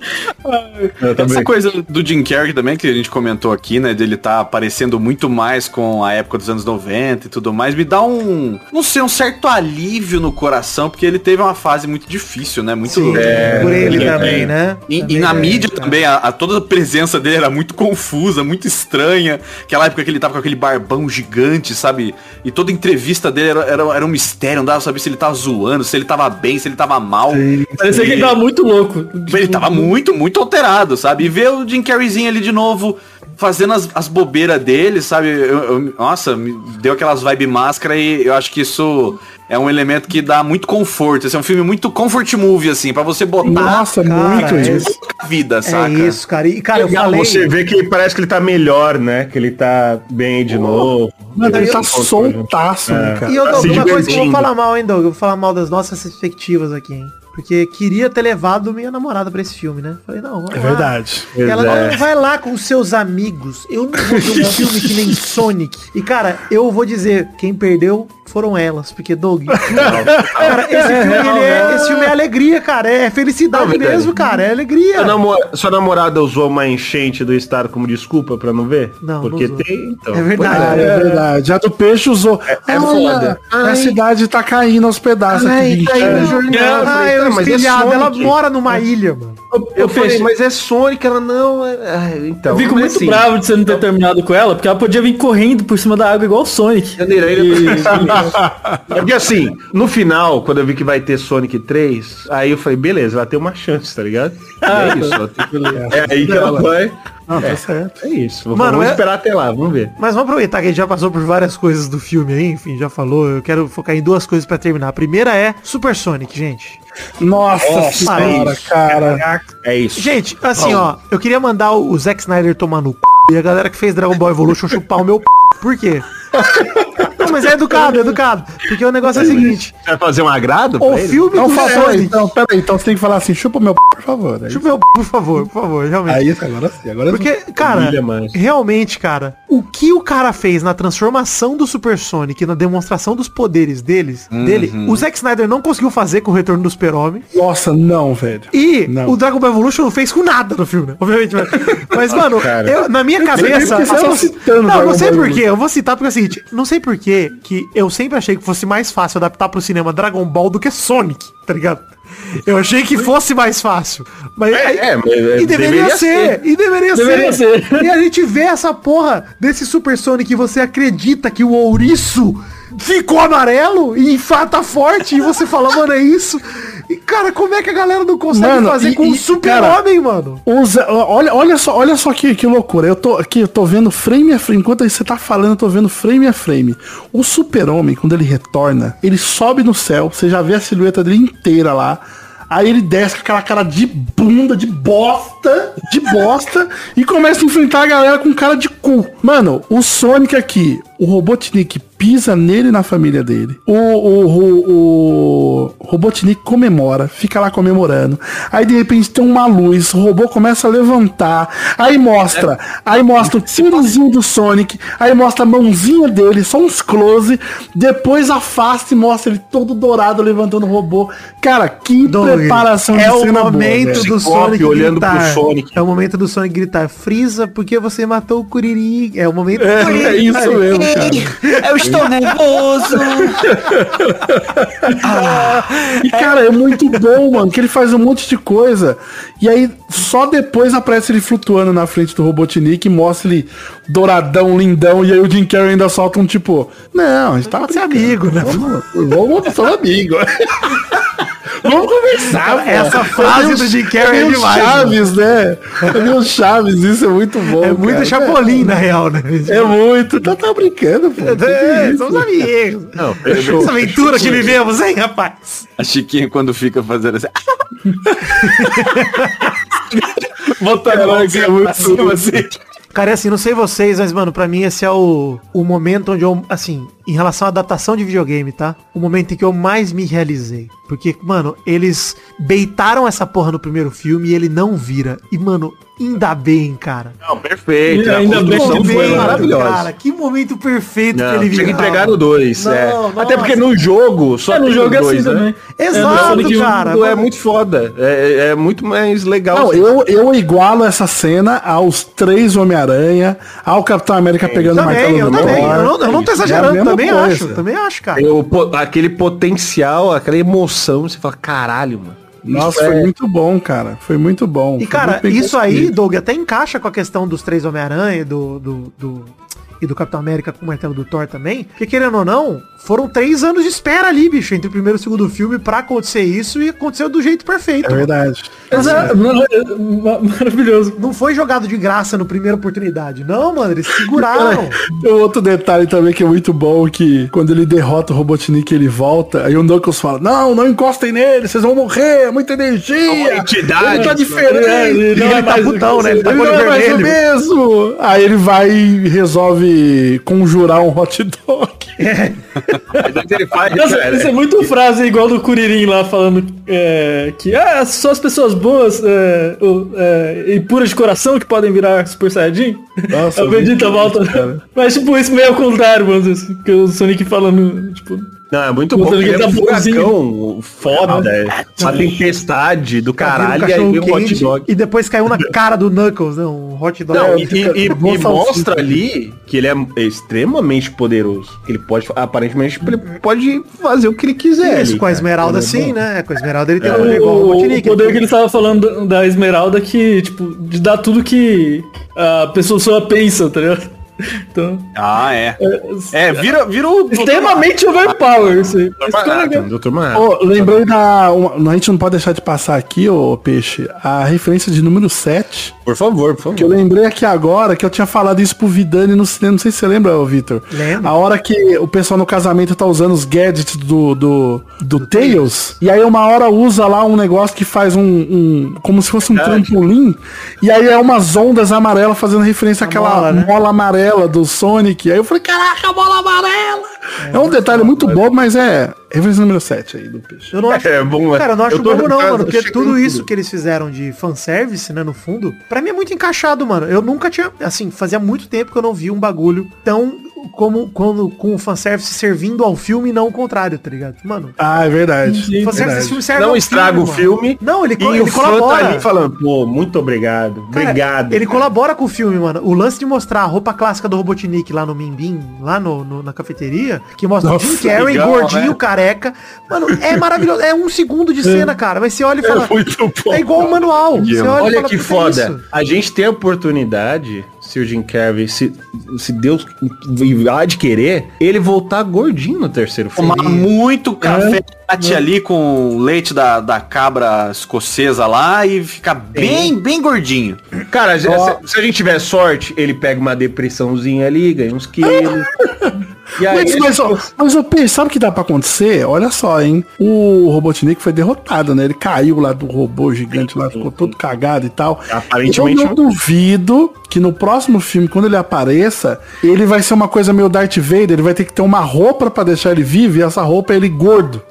Essa coisa do Jim Carrey também, que a gente comentou aqui, né? Dele tá aparecendo muito mais com a época dos anos 90 e tudo mais, me dá um, não sei, um certo alívio no coração, porque ele teve uma fase muito difícil, né? Muito... Sim, É, por ele é, também, é. né? E, e Também na é, mídia cara. também, a, a- toda a presença dele era muito confusa, muito estranha. Aquela época que ele tava com aquele barbão gigante, sabe? E toda entrevista dele era, era, era um mistério, não dava pra saber se ele tava zoando, se ele tava bem, se ele tava mal. Parecia que ele tava muito louco. Ele tava muito, muito alterado, sabe? E ver o Jim Carreyzinho ali de novo, fazendo as, as bobeiras dele, sabe? Eu- eu- nossa, me deu aquelas vibe máscara e eu acho que isso é um elemento que dá muito conforto. Esse é um filme muito comfort movie, assim, pra você botar Nossa, cara, muito é vida, saca? É isso, cara. E, cara, eu Legal, falei... Você vê que parece que ele tá melhor, né? Que ele tá bem de novo. Mano, ele tá soltaço, né, cara? E eu, Tá Doug, se uma coisa que eu vou divertindo. falar mal, hein, Doug? Eu vou falar mal das nossas perspectivas aqui, hein? Porque queria ter levado minha namorada pra esse filme, né? Falei, não, vamos É lá. verdade. Ela é. não vai lá com seus amigos. Eu não vou ver um filme que nem Sonic. E cara, eu vou dizer, quem perdeu foram elas, porque Doug. cara, esse filme, ele é, esse filme é alegria, cara. É felicidade Não, mesmo, cara. É alegria. Sua, namo- sua namorada usou uma enchente do estado como desculpa pra não ver? Não, não Porque usou. tem, então. É verdade. Ah, é verdade. Já do peixe usou. é foda. A cidade tá caindo aos pedaços aqui. bicho. É. jornal. Ah, eu mas é espelhado, ela mora numa ilha, mano. Eu Ô, falei, mas é Sonic, ela não. é- então. Eu fico muito assim, bravo de você não ter terminado com ela, porque ela podia vir correndo por cima da água igual o Sonic. Janeiro ainda É porque assim, no final, quando eu vi que vai ter Sonic 3, aí eu falei, beleza, ela tem uma chance, tá ligado? é isso. ela tem- É aí que ela vai. Não, tá certo. É isso. Vou- Mano, vamos é- esperar até lá, vamos ver. Mas vamos aproveitar que a gente já passou por várias coisas do filme aí, enfim, já falou. Eu quero focar em duas coisas pra terminar. A primeira é Super Sonic, gente. Nossa senhora, isso. cara. É isso. Gente, assim, ó, eu queria mandar o o Zack Snyder tomar no c... e a galera que fez Dragon Ball Evolution chupar o meu c... Por quê? Não, mas é educado, é educado. Porque o negócio é o seguinte, Vai fazer um agrado o filme do fala, peraí, Sonic... então, peraí, então você tem que falar assim, chupa meu p, por favor. Aí, Chupa o meu c... por favor, por favor, realmente. aí agora sim, agora Porque, cara, realmente, cara, o que o cara fez na transformação do Super Sonic, na demonstração dos poderes deles, dele, o Zack Snyder não conseguiu fazer com o retorno do Super-Homem. Nossa, não, velho. E Não. o Dragon Ball Evolution não fez com nada no filme, né? Obviamente. Mas, mas, mano, eu, na minha cabeça. você eu- não, não sei porquê. Eu vou citar porque é o seguinte: não sei porquê que eu sempre achei que fosse mais fácil adaptar pro cinema Dragon Ball do que Sonic, tá ligado? Eu achei que fosse mais fácil. Mas, aí- é, mas, é, e deveria, deveria ser, E deveria, Deveria ser. ser. E a gente vê essa porra desse Super Sonic e você acredita que o ouriço ficou amarelo e enfata forte e você fala, mano, é isso. E cara, como é que a galera não consegue Mano, fazer e- com o e, super-homem, mano? Usa, olha, olha só, olha só que, que loucura. Eu tô aqui, eu tô vendo frame a frame. Enquanto você tá falando, eu tô vendo frame a frame. O super-homem, quando ele retorna, ele sobe no céu, você já vê a silhueta dele inteira lá. Aí ele desce com aquela cara de bunda, de bosta, de bosta, e começa a enfrentar a galera com cara de cu. Mano, o Sonic aqui, o Robotnik pisa nele e na família dele. O, o, o, o Robotnik comemora, fica lá comemorando. Aí de repente tem uma luz, o robô começa a levantar. Aí mostra, aí mostra o tirozinho do Sonic, aí mostra a mãozinha dele, só uns close. Depois afasta e mostra ele todo dourado levantando o robô. Cara, que preparação é o cena boa, momento velho. do Sonic olhando gritar. pro Sonic. É o momento do Sonic gritar, Frieza, porque você matou o Kuririn. É o momento do É, é isso mesmo, cara. Eu estou nervoso. E cara, é muito bom, mano, que ele faz um monte de coisa. E aí, só depois aparece ele flutuando na frente do Robotnik e mostra ele douradão, lindão. E aí o Jim Carrey ainda solta um tipo, não, a gente tá ser amigo, né? Vamos, vamos ser amigo. vamos conversar, pô. Essa frase É meio- do Jim Carrey é é demais, Chaves, né? É meio Chaves, isso é muito bom. É muito cara. chapolim, na real, né? É muito. Tá, tá brincando, pô. É, somos amigos. Não, fechou. Essa aventura que vivemos, hein, rapaz? A Chiquinha quando fica fazendo assim. Botando a mão aqui, é muito assim. Cara, é assim, não sei vocês, mas, mano, pra mim esse é o, o momento onde eu, assim, em relação à adaptação de videogame, tá? O momento em que eu mais me realizei. Porque, mano, eles beitaram essa porra no primeiro filme e ele não vira. E, mano, ainda bem, cara. Não, perfeito. E ainda bem que foi maravilhosa. Cara, que momento perfeito Não, pra ele tinha que virar. entregar no 2. Não, É. nossa. Até porque no jogo só É, no jogo é o assim dois, né? também. Exato, É, cara. É muito foda. É, é muito mais legal. Não, assim. eu, eu igualo essa cena aos três Homem-Aranha, ao Capitão América pegando o martelo Também, eu do também. Eu não, eu não tô É exagerando, mesma também coisa. acho. Também acho, cara. O po- aquele potencial, aquela emoção, você fala, caralho, mano. Nossa, foi é- muito bom, cara. Foi muito bom. E Foi cara, isso aí. Doug, até encaixa com a questão dos três Homem-Aranha e do, do, do- e do Capitão América com o martelo do Thor também. Porque querendo ou não, foram três anos de espera ali, bicho, entre o primeiro e o segundo filme pra acontecer isso e aconteceu do jeito perfeito. É verdade. Mas é, não, é ma- maravilhoso. Não foi jogado de graça no primeira oportunidade. Não, mano, eles seguraram. Tem outro detalhe também que é muito bom, que quando ele derrota o Robotnik, ele volta, aí o Knuckles fala, não, não encostem nele, vocês vão morrer, é muita energia. entidade. Ele tá diferente. E ele tá putão, né? Ele tá Ele com não é mais o vermelho. mesmo. Aí ele vai e resolve conjurar um hot dog. Faz, Nossa, isso é muito frase igual do Curirim lá falando é, que ah, só as pessoas boas é, o- é, e puras de coração que podem virar Super Saiyajin. Nossa, a Vegeta volta. Mas tipo, isso meio ao contrário, mano. assim, Que o Sonic falando, tipo. Não, é muito bom. Porque que Ele é um tá bonzinho. furacão foda. é Uma tempestade do caralho e aí um vem um hot dog. E depois caiu na cara do Knuckles, né? Um hot dog. Não, É, e, e- e bom mostra ali que ele é extremamente poderoso. Ele pode, aparentemente, ele pode fazer o que ele quiser. Isso, ali, com a cara. Esmeralda Ele é sim, bom. né? Com a Esmeralda ele tem um poder igual O, o o poder que ele estava falando da Esmeralda que, tipo, de dar tudo que a pessoa só pensa, tá ligado? Então, Ah, é. É, vira, vira o. extremamente overpower isso aí. Dr. Manhattan. Ô, lembrei da. uma- a gente não pode deixar de passar aqui, ô Peixe, a referência de número 7. Por favor, por favor. Que eu lembrei aqui agora que eu tinha falado isso pro Vidani no cinema. Não sei se você lembra, ô Vitor. Lembro. A hora que o pessoal no casamento tá usando os gadgets do, do, do Tails. E aí uma hora usa lá um negócio que faz um. um- como se fosse um trampolim. E aí é umas ondas amarelas fazendo referência àquela mola, né? mola amarela do Sonic. Aí eu falei, caraca, a bola amarela! É, um detalhe muito bobo, mas é. Referência número 7 aí do peixe. Eu não acho. É bom, né? Cara, eu não acho Eu tô- bobo não, mano. Porque tudo isso tudo. que eles fizeram de fanservice, né, no fundo, pra mim é muito encaixado, mano. Eu nunca tinha. Assim, fazia muito tempo que eu não vi um bagulho tão. Como quando com o fanservice servindo ao filme e não o contrário, tá ligado? Mano, Ah, é verdade. o fanservice verdade. filme serve Não ao estraga o mano. filme. Não, ele, E ele o tá colabora. ali falando, pô, muito obrigado. Cara, Obrigado. Ele colabora com o filme, mano. O lance de mostrar a roupa clássica do Robotnik lá no Mimbim, lá no, no- na cafeteria, que mostra o Jim Nossa, Carrey, legal, gordinho, né? careca. Mano, é maravilhoso. É um segundo de cena, cara. Mas você olha e fala. muito bom. É igual o manual. Você olha, Olha fala, que "Puta, é foda. isso?" A gente tem a oportunidade, se o Jim Carrey, se, se Deus há de querer, ele voltar gordinho no terceiro filme. Tomar muito café latte ali com leite da, da cabra escocesa lá e ficar bem, bem gordinho. Cara, se, se a gente tiver sorte, ele pega uma depressãozinha ali, ganha uns quilos. e aí, Mas, mas, ó, mas Peixe, sabe o que dá pra acontecer? Olha só, hein? O Robotnik foi derrotado, né? Ele caiu lá do robô gigante lá, ficou todo cagado e tal. Aparentemente Eu não duvido que no próximo filme, quando ele apareça, ele vai ser uma coisa meio Darth Vader, ele vai ter que ter uma roupa pra deixar ele vivo e essa roupa é ele gordo.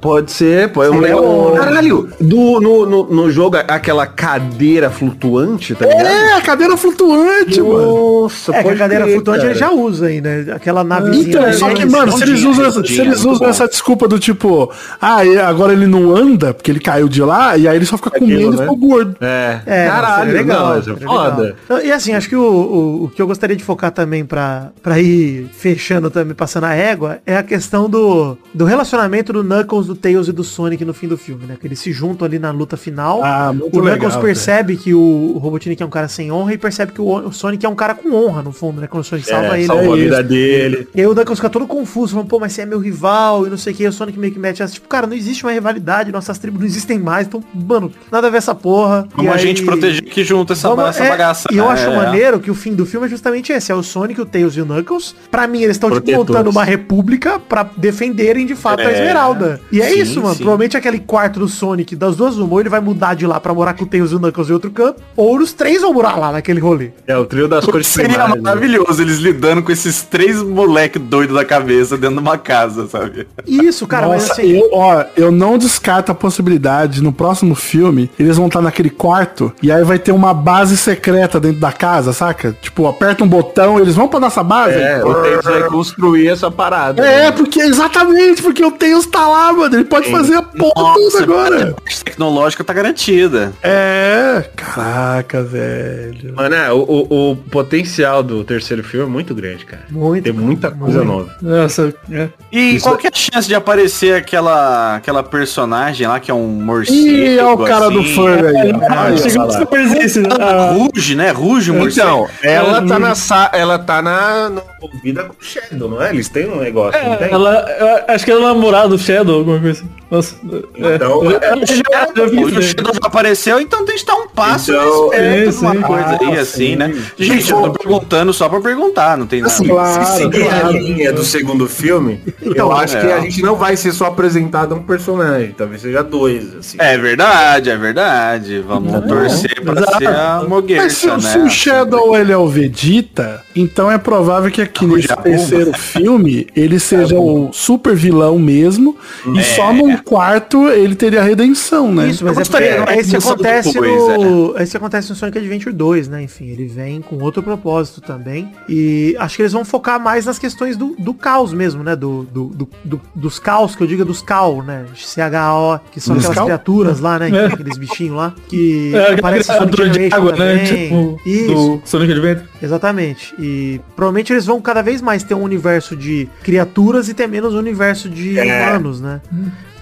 Pode ser, pode negócio- bom. Caralho, do, no, no, no jogo, aquela cadeira flutuante, tá ligado? É, a cadeira flutuante, mano. Nossa, É que a cadeira crer, flutuante cara. ele já usa aí, né? Aquela navezinha. Então, dele, só que, né? mano, se eles usam, essa, se eles usam essa desculpa do tipo, ah, agora ele não anda, porque ele caiu de lá, e aí ele só fica Aquilo, comendo né? e ficou gordo. É, É, caralho, seria legal. não, seria foda. legal. E assim, acho que o, o, o que eu gostaria de focar também pra, pra ir fechando também, passando a régua, é a questão do, do relacionamento do Knuckles, do Tails e do Sonic no fim do filme, né? Que eles se juntam ali na luta final. Ah, muito o Knuckles legal, percebe que o, o Robotnik é um cara sem honra e percebe que o, o Sonic é um cara com honra, no fundo, né? Quando o Sonic salva É, ele. salvou a É vida dele. E aí o Knuckles fica todo confuso, falando, pô, mas você é meu rival e não sei o que. E o Sonic meio que mete essa, tipo, cara, não existe uma rivalidade, nossas tribos não existem mais, então, mano, nada a ver essa porra. Vamos E a gente aí- proteger aqui junto essa, Vamos- essa é, bagaça. E eu né? acho É. maneiro que o fim do filme é justamente esse. É o Sonic, o Tails e o Knuckles. Pra mim, eles estão tipo, montando uma república pra defenderem de fato a É. Esmeralda. E é Sim, isso, mano. sim. Provavelmente aquele quarto do Sonic, das duas uma, ou ele vai mudar de lá pra morar com o Tails e o Knuckles em outro campo, ou os três vão morar lá naquele rolê. É, o trio das cores Seria primárias, né? maravilhoso eles lidando com esses três moleque doidos da cabeça dentro de uma casa, sabe? Isso, cara, mas Nossa, assim... eu, ó, eu não descarto a possibilidade no próximo filme eles vão estar naquele quarto e aí vai ter uma base secreta dentro da casa, saca? Tipo, aperta um botão, eles vão pra nossa base. É, o Tails vai construir essa parada. É, porque exatamente, porque o Tails tá lá, mano. Ele pode fazer a porra toda agora. a parte tecnológica tá garantida. É, caraca, velho. Mano, é, o, o, o potencial do terceiro filme é muito grande, cara. Muito, Tem muita coisa muito. nova. Nossa, é. E qual que é a chance de aparecer aquela, aquela personagem lá que é um morcego? Ih, olha o cara do assim? fã aí. ó. Ah, Aí, chegou? Ah, Ah, Ruge, né? Ruge, morcego. Então, ela tá na sa ela tá na no- envolvida com o Shadow, não é? Eles têm um negócio, não tem? ela, acho que ela é namorada do Shadow, alguma coisa assim. Nossa. É. Então, é- já- já vi O. Shadow já apareceu, então tem que estar um passo Então, esperto sim, uma coisa aí, assim, sim. né? Gente, eu tô perguntando só pra perguntar, não tem nada. Assim, Claro, se seguir a linha do segundo filme, Então, eu acho é. que a gente não vai ser só apresentado um personagem, talvez seja dois, assim. É verdade, é verdade. Vamos torcer pra exato. ser a Mas se, Moguerça, se né? o Shadow ele é o Vegeta, então é provável que que nesse terceiro filme ele seja o super vilão mesmo e só num quarto ele teria redenção, né? Isso, mas é, gostaria porque de uma esse acontece depois, no. Esse acontece no Sonic Adventure 2, né? Enfim, ele vem com outro propósito também. E acho que eles vão focar mais nas questões do, do caos mesmo, né? Do, do, do- do- dos caos, que eu digo dos caos, né? C-H-O, que são Dos aquelas caos? criaturas lá, né? É. Aqueles bichinhos lá. Que É, aparecem Sonic de água, né? também. Tipo, Isso. do Sonic Adventure. Exatamente. E provavelmente eles vão cada vez mais ter um universo de criaturas e ter menos um universo de É. humanos, né?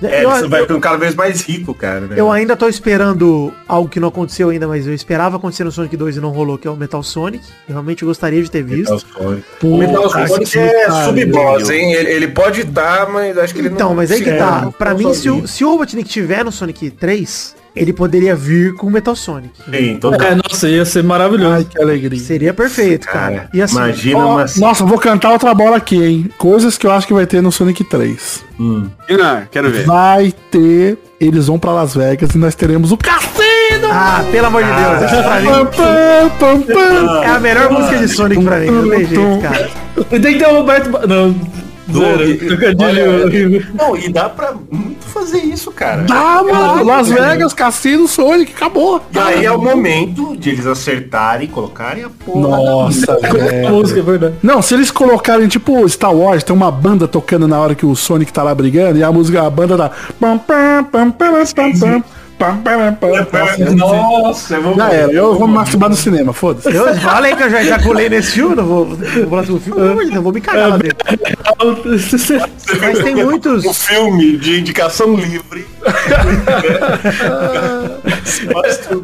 É, Eu- você vai ficando cada vez mais rico, cara. Né? eu ainda tô esperando algo que não aconteceu ainda, mas eu esperava acontecer no Sonic 2 e não rolou, que é o Metal Sonic. Eu realmente gostaria de ter visto. Metal Sonic. Pô, Metal cara, Sonic é sub-boss, hein? Ele, ele pode dar, mas acho que ele Então, não... mas aí que É, tá. não Pra mim, se o, se o Robotnik tiver no Sonic 3, ele poderia vir com o Metal Sonic. Sim, todo É, nossa, ia ser maravilhoso. Ai, que alegria. Seria perfeito, cara. cara. E assim, imagina Ó, uma... Nossa, vou cantar outra bola aqui, hein? Coisas que eu acho que vai ter no Sonic 3. Hum. Ah, quero ver. Vai ter. Eles vão pra Las Vegas e nós teremos o cassino! Ah, pelo amor de Deus, pra mim pam. é a melhor música de Sonic pra mim. Não tem jeito, cara. E tem que ter o Roberto... Não. Trocadilho. Não, e dá pra muito fazer isso, cara. Ah, mano, Las Vegas, cassino, Sonic, acabou. E aí é o momento de eles acertarem e colocarem a porra. Nossa, velho. música, é verdade. Não, se eles colocarem, tipo, Star Wars, tem uma banda tocando na hora que o Sonic tá lá brigando, e a música, a banda dá. Nossa, eu vou. Eu vou me masturbar no cinema, foda-se. Eu falei que eu já ejaculei nesse filme, não vou. No próximo filme, não, vou me cagar lá dentro. Mas tem muitos. Um filme de indicação livre. Ah.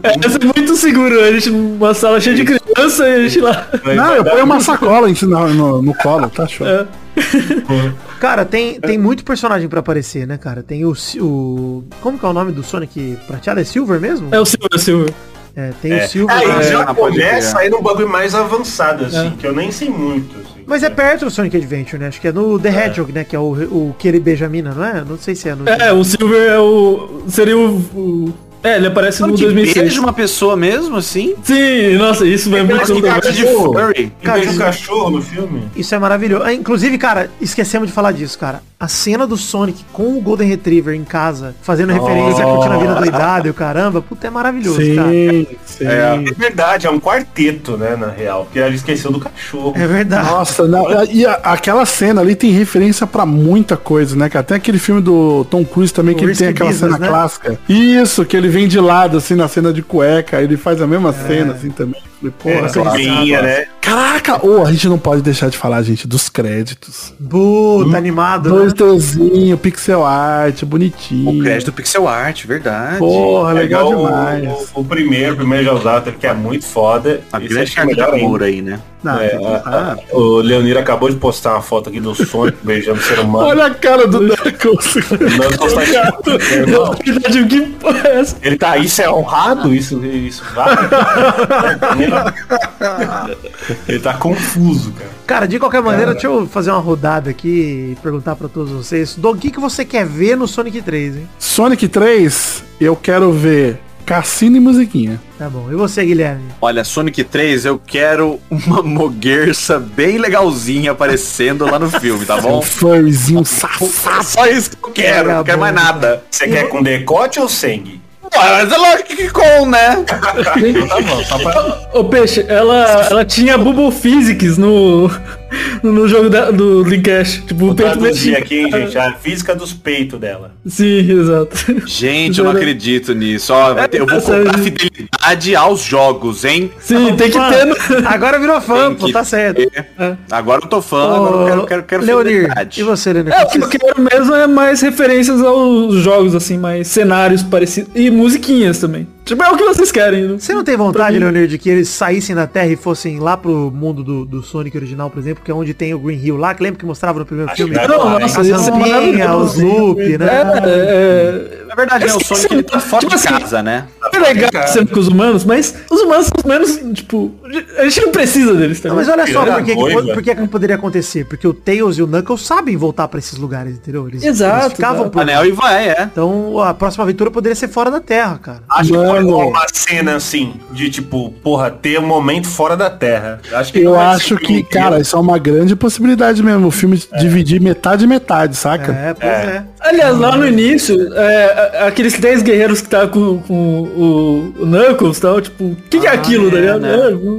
É muito seguro, a gente uma sala cheia de criança e a gente lá. Não, eu ponho uma sacola em, no, no, no colo, tá show. É. Cara, tem, tem muito personagem pra aparecer, né, cara? Tem o, Si- o. Como que é o nome do Sonic prateado? É Silver mesmo? É o Silver, é o Silver. É, tem o Silver. Aí já Ah, pode começa crer. aí num bagulho mais avançado, assim, que eu nem sei muito. assim. Mas é perto do Sonic Adventure, né? Acho que é no The Hedgehog, né? Que é o, o que ele beija a mina, não é? Não sei se é no. É, o Silver é o. Seria o. o- é, ele aparece no Sonic 2006. beija uma pessoa mesmo, assim? Sim, nossa, isso vai muito que de. Cara, Ele beija um isso- cachorro no filme. Isso é maravilhoso. Ah, inclusive, cara, esquecemos de falar disso, cara. A cena do Sonic com o Golden Retriever em casa, fazendo referência a curtindo a vida doidada e o caramba, puta, é maravilhoso, cara. Sim, sim. É verdade, é um quarteto, né, na real. Porque ele esqueceu do cachorro. É verdade. Nossa, não, e a- aquela cena ali tem referência pra muita coisa, né, cara? Tem aquele filme do Tom Cruise também, que O ele tem aquela Business, cena né? clássica. Isso, que ele vem de lado, assim, na cena de cueca, ele faz a mesma É. cena, assim, também. Porra, É, né? Caraca! Ô, a gente não pode deixar de falar, gente, dos créditos. Puta, animado, né? Dois desenhos, pixel art, bonitinho. O crédito pixel art, verdade. Porra, É legal o- demais. O, o primeiro, o primeiro já usado, que é muito foda. A Esse grande é melhor ainda. amor aí, né? Não, É, a- a- o Leonir acabou de postar uma foto aqui do Sonic beijando o ser humano. Olha a cara do Knuckles. Knuckles tá tipo, irmão, Verdade, o que porra é essa? Ele tá, isso é honrado? Isso, isso vale? Ele tá confuso, cara. Cara, de qualquer maneira, deixa eu fazer uma rodada aqui e perguntar pra todos vocês. Do que, que você quer ver no Sonic 3, hein? Sonic 3, eu quero ver cassino e musiquinha. Tá bom. E você, Guilherme? Olha, Sonic 3, eu quero uma moguerça bem legalzinha aparecendo lá no filme, tá Um bom? furryzinho safado. Só isso que eu quero, não quero mais nada. Você quer com decote ou sangue? Mas é lógico que com, né? Tá bom, pra... Ô, Peixe, ela, ela tinha Bubble Physics no, no jogo da- do Dreamcast. Tipo, o Vou peito traduzir mexia. aqui, hein, gente, a física dos peitos dela. Sim, exato. Gente, eu não acredito nisso. Ó, vai ter- eu vou cobrar fidelidade aos jogos, hein? Sim, tem que Fã. ter. no- Agora virou fã, Tem pô, que tá certo. ter. Agora eu tô fã, agora eu quero, quero, quero Leonir, fidelidade. e você, Leonir? É, O que o eu quero mesmo é mais referências aos jogos, assim, mais cenários parecidos. E musiquinhas também. Tipo, é o que vocês querem. né? Você não tem vontade, Leonir, de que eles saíssem da Terra e fossem lá pro mundo do, do Sonic original, por exemplo, que é onde tem o Green Hill lá, que lembra que mostrava no primeiro filme? Não, Claro, nossa, As rampinhas, maravilhoso. os loop, né? É, é, Na verdade, né, o Sonic ele tá fora Tipo de assim, casa, né? É legal sendo com os humanos, mas os humanos são os menos, tipo, a gente não precisa deles, tá Não, mas olha só Era por que, que, por que que não poderia acontecer. Porque o Tails e o Knuckles sabem voltar pra esses lugares, entendeu? Eles, Exato, eles ficavam exato. por. Anel e vai, é. Então a próxima aventura poderia ser fora da Terra, cara. Acho que pode Mano. uma cena assim, de tipo, porra, ter um momento fora da Terra. Acho que Eu vai acho que, cara, isso é uma grande possibilidade mesmo. O filme dividir metade e metade, saca? É, pois é. Aliás, lá no início, é, aqueles 10 guerreiros que tá com, com o, o Knuckles e tal, tipo, o que, que é aquilo, tá ligado? né?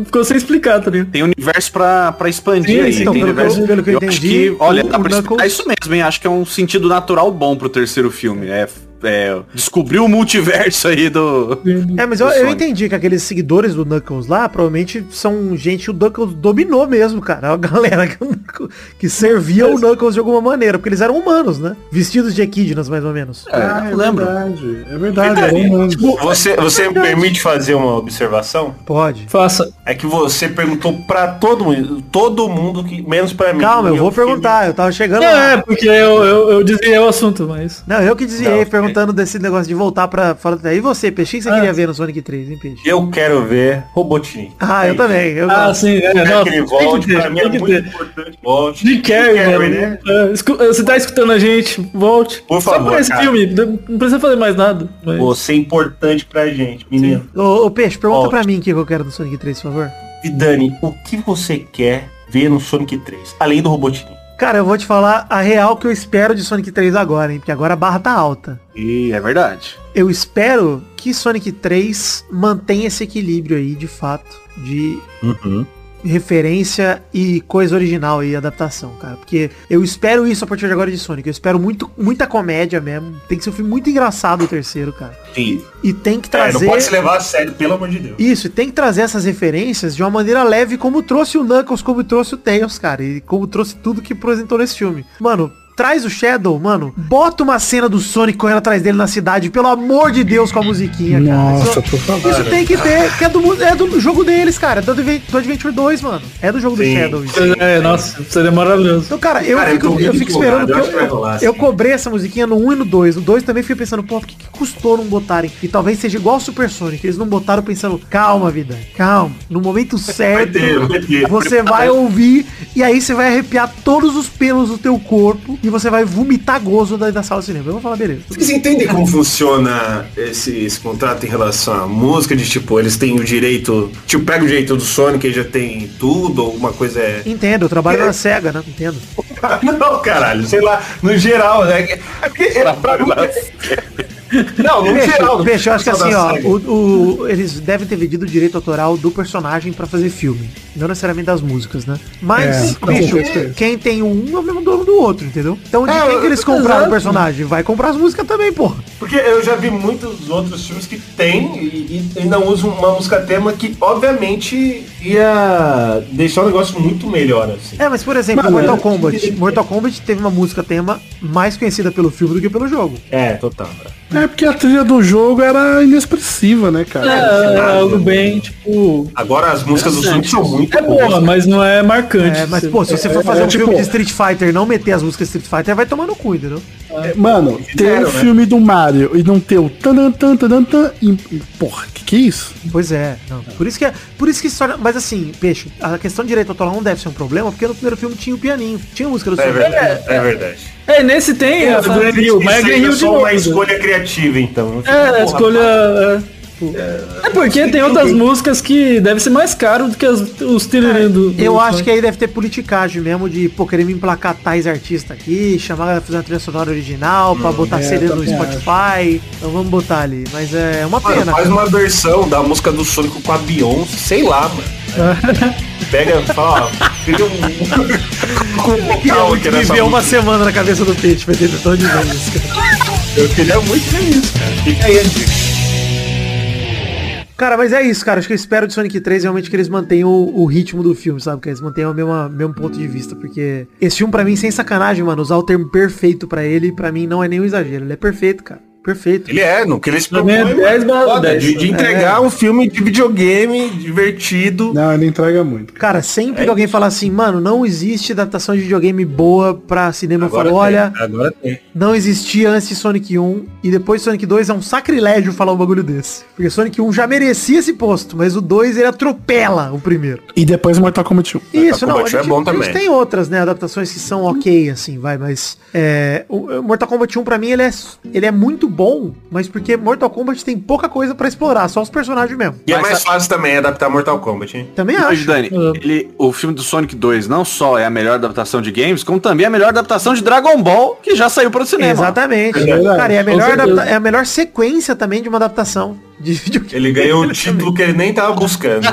É, ficou sem explicar, tá ligado? Tem universo pra, pra expandir Sim, aí. então, tem eu- universo- que eu acho entendi, que, olha, o- dá pra explicar Knuckles- isso mesmo, hein? Acho que é um sentido natural bom pro terceiro filme. É, é descobrir o multiverso aí do. É, mas eu, do eu Sonic. entendi que aqueles seguidores do Knuckles lá, provavelmente são gente que o Knuckles dominou mesmo, cara. A galera que, que servia o Knuckles de alguma maneira, porque eles eram humanos, né? Vestidos de equidnas, mais ou menos. Ah, é lembro. verdade. É verdade. é um- Você, você me permite fazer uma observação? Pode. Faça. É que você perguntou pra todo mundo, todo mundo que menos pra mim. Calma, eu vou perguntar, eu tava chegando Não, lá. é, porque eu, eu, eu desviei o assunto, mas... Não, eu que desviei Não, perguntando desse negócio de voltar pra fora. E você, Peixe, o que você queria ver no Sonic 3, hein, Peixe? Eu quero ver Robotnik. Ah, eu também. Eu Ah, gosto. sim, é, não, que ele volte, que ter, pra mim é muito ter. importante. Volte. Jim Carrey, né? É, escu- você tá escutando a gente, volte. Por Só favor, por esse cara. filme, não precisa fazer mais nada. mas- Você é importante pra gente, menino. Ô, ô, Peixe, pergunta Volte. pra mim o que eu quero do Sonic 3, por favor. E Dani, o que você quer ver no Sonic 3? Além do Robotnik. Cara, eu vou te falar a real que eu espero de Sonic 3 agora, hein? Porque agora a barra tá alta. E é verdade. Eu espero que Sonic 3 mantenha esse equilíbrio aí, de fato, de referência e coisa original e adaptação, cara. Porque eu espero isso a partir de agora de Sonic. Eu espero muito, muita comédia mesmo. Tem que ser um filme muito engraçado o terceiro, cara. Sim. E tem que É, trazer... não pode se levar a sério, pelo amor de Deus. Isso, e tem que trazer essas referências de uma maneira leve, como trouxe o Knuckles, como trouxe o Tails, cara. E como trouxe tudo que apresentou nesse filme. Mano, traz o Shadow, mano. Bota uma cena do Sonic correndo atrás dele na cidade, pelo amor de Deus, com a musiquinha, cara. Nossa, Isso- por favor. Isso tem que ter, que é do, é do jogo deles, cara. É do, do Adventure 2, mano. É do jogo do Sim. Shadow. isso. É, nossa, seria maravilhoso. Então, cara, eu Cara, eu fico, eu muito fico esperando, eu vai eu, rolar, eu cobrei essa musiquinha no 1 e no 2. No 2 também fiquei pensando, pô, por que, que custou não botarem? E talvez seja igual ao Super Sonic, eles não botaram pensando, calma, vida, calma. No momento certo, ter, vai ter. você vai ouvir e aí você vai arrepiar todos os pelos do teu corpo e você vai vomitar gozo da, da sala de cinema. Eu vou falar, beleza. Vocês entendem como funciona esse, esse contrato em relação à música? De tipo, eles têm o direito. Tipo, pega o direito do Sonic e já tem tudo, ou uma coisa é. Entendo, eu trabalho na SEGA, né? Entendo. Não, caralho, sei lá, no geral, né? É porque é pra mim- Não, no Peixe, geral. Peixe, eu acho que assim, ó, o, o- eles devem ter vendido o direito autoral do personagem pra fazer filme. Não necessariamente das músicas, né? Mas, É, bicho, quem tem um é o mesmo dono do outro, entendeu? Então de É, quem que eles compraram o personagem? Vai comprar as músicas também, porra. Porque eu já vi muitos outros filmes que tem e, e não usam uma música tema que, obviamente, ia deixar o negócio muito melhor, assim. É, mas por exemplo, Mano, Mortal é- Kombat. Mortal Kombat teve uma música tema mais conhecida pelo filme do que pelo jogo. É, total. É porque a trilha do jogo era inexpressiva, né, cara? É, é algo bem, tipo... Agora as músicas do Sonic são muito É boa, mas não é marcante. É, mas pô, se você for é, fazer é, um tipo- filme de Street Fighter e não meter as músicas de Street Fighter, vai tomar no cu, entendeu? É, Mano, ter um né? filme do Mario e não ter o tan tan tan tan tan e porra, que que é isso? Pois é, não. Por isso que é, por isso que se torna, mas assim, peixe, a questão de direito autoral não deve ser um problema, porque no primeiro filme tinha o pianinho, tinha a música do É Sonic. verdade. É verdade. É, nesse tem a Green Hill, mas é Green Hill é de novo. uma escolha criativa, então. É, a Porra, escolha... É, tipo, é porque tem outras músicas que deve ser mais caro do que as, os trilhos do, do Eu acho que aí deve ter politicagem mesmo de, pô, querer me emplacar tais artistas aqui, chamar ela pra fazer uma trilha sonora original, pra botar é, CD no Spotify. Então vamos botar ali. Mas é uma Mano, pena. faz uma versão da música do Sonic com a Beyoncé, sei lá, mano. Pega e fala, ó, cria um. com um vocal aqui nessa Viveu uma semana na cabeça do peixe, vai ter tão ver isso, cara. Eu queria muito ver isso, cara. Fica aí a dica. Cara, mas é isso, cara. Acho que eu espero de Sonic 3 realmente que eles mantenham o, o ritmo do filme, sabe? Que eles mantenham o mesmo, mesmo ponto de vista. Porque esse filme, pra mim, sem sacanagem, mano, usar o termo perfeito pra ele, pra mim, não é nenhum exagero. Ele é perfeito, cara. Perfeito. Ele é, no que ele se Pra mim é propõe, 10 barra foda, 10. de, de entregar um filme de videogame divertido. Não, ele entrega muito. Cara, sempre que alguém fala assim, mano, não existe adaptação de videogame boa pra cinema, eu Agora falo, olha, tem, agora tem. não existia antes de Sonic 1 e depois de Sonic 2 é um sacrilégio falar um bagulho desse. Porque Sonic 1 já merecia esse posto, mas o 2 ele atropela o primeiro. E depois Mortal Kombat 1. Isso, não, a Kombat é gente, bom a gente também. tem outras, né, adaptações que são ok, assim, vai, mas é, o o Mortal Kombat 1 pra mim ele é, ele é muito bom, mas porque Mortal Kombat tem pouca coisa pra explorar, só os personagens mesmo. E é Mas mais fácil também adaptar Mortal Kombat, hein? Também Mas, acho. Dani, ele, o filme do Sonic 2 não só é a melhor adaptação de games, como também é a melhor adaptação de Dragon Ball, que já saiu para o cinema. Exatamente. verdade. Cara, é a, melhor é a melhor sequência também de uma adaptação de videogame. Ele ganhou um título que ele nem tava buscando.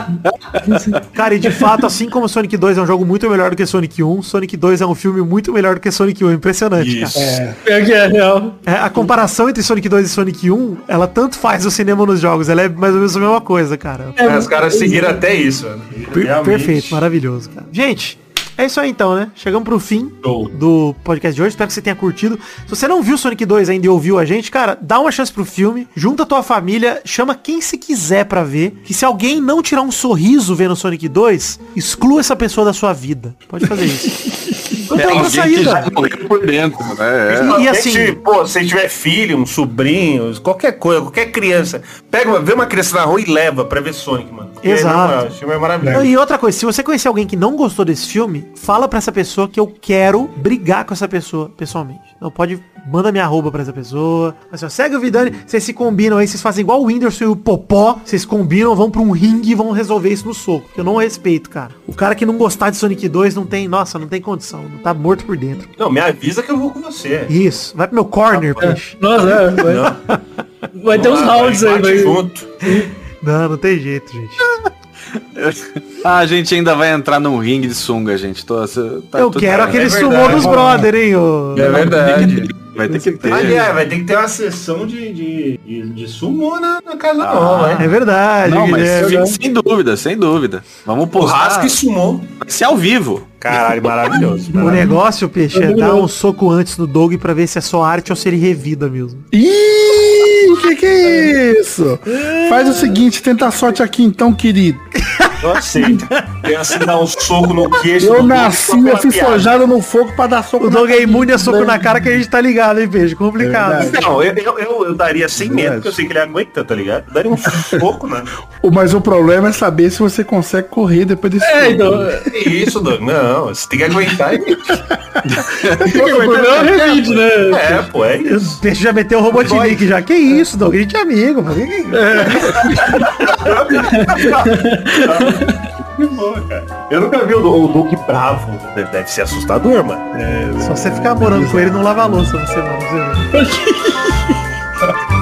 Cara, e de fato, assim como Sonic 2 é um jogo muito melhor do que Sonic 1, Sonic 2 é um filme muito melhor do que Sonic 1. Impressionante, Isso. cara. É que é real. É, a comparação entre Sonic 2 e Sonic 1, ela tanto faz o cinema nos jogos, ela é mais ou menos a mesma coisa, cara. É, Os caras seguiram até isso, mano. Per- Realmente. Perfeito, maravilhoso, cara. Gente, é isso aí então, né? Chegamos pro fim Show. do podcast de hoje. Espero que você tenha curtido. Se você não viu Sonic 2 ainda e ouviu a gente, cara, dá uma chance pro filme, junta a tua família, chama quem se quiser pra ver. Que se alguém não tirar um sorriso vendo Sonic 2, exclua essa pessoa da sua vida. Pode fazer isso. Não É tem outra que já saída. por dentro, né? É. E, e assim, que, pô, se tiver filho, um sobrinho, qualquer coisa, qualquer criança, pega, uma- vê uma criança na rua e leva pra ver Sonic, mano. Exato. é Não, maravilhoso. e outra coisa, se você conhecer alguém que não gostou desse filme, fala pra essa pessoa que eu quero brigar com essa pessoa pessoalmente. Não pode, manda minha arroba pra essa pessoa. Assim, ó, segue o Vidani, vocês se combinam aí, vocês fazem igual o Whindersson e o Popó, vocês combinam, vão pra um ringue e vão resolver isso no soco. Que eu não respeito, cara. O cara que não gostar de Sonic 2 não tem, nossa, não tem condição, não tá morto por dentro. Não, me avisa que eu vou com você. Isso, vai pro meu corner, peixe. Nossa, é, vai, vai ter uns rounds aí, vai. junto. Não, não tem jeito, gente. Ah, a gente ainda vai entrar num ringue de sunga, gente. Tô, tá eu quero aquele é sumô dos brother, hein, ô. É verdade. Vai ter que ter. Aliás, vai ter que ter uma sessão de, de, de, de sumô na, na casa nova, É hein? verdade, Não, mas sem, dúvida, sem dúvida. Vamos postar. Churrasco e sumô. Vai ser ao vivo. Caralho, maravilhoso. O negócio, peixe, é dar um soco antes no Doug pra ver se é só arte ou se ele revida mesmo. Ih, que que é isso? Faz o seguinte, tenta a sorte aqui então, querido. Eu aceito. Pensa em dar um soco no queixo. Eu nasci, eu fui forjado no fogo pra dar soco O Doug é imune a soco na cara que a gente tá ligado, hein, peixe? Complicado. É Não, eu, eu, eu, eu daria sem medo, porque eu sei que ele aguenta, tá ligado? Eu daria um soco, né? Mas o problema é saber se você consegue correr depois desse É, soco. então. Que isso, Doug? Não, você tem que aguentar. e- é o revide, né? É, pô, é isso. O peixe já meteu o Robotnik já. Que isso, Doug? A gente é amigo. pô. Que- bom, cara. Eu nunca vi o, o Doug bravo. Deve, ser assustador, mano. Só você ficar morando com ele e não lavar a louça você, mano. Você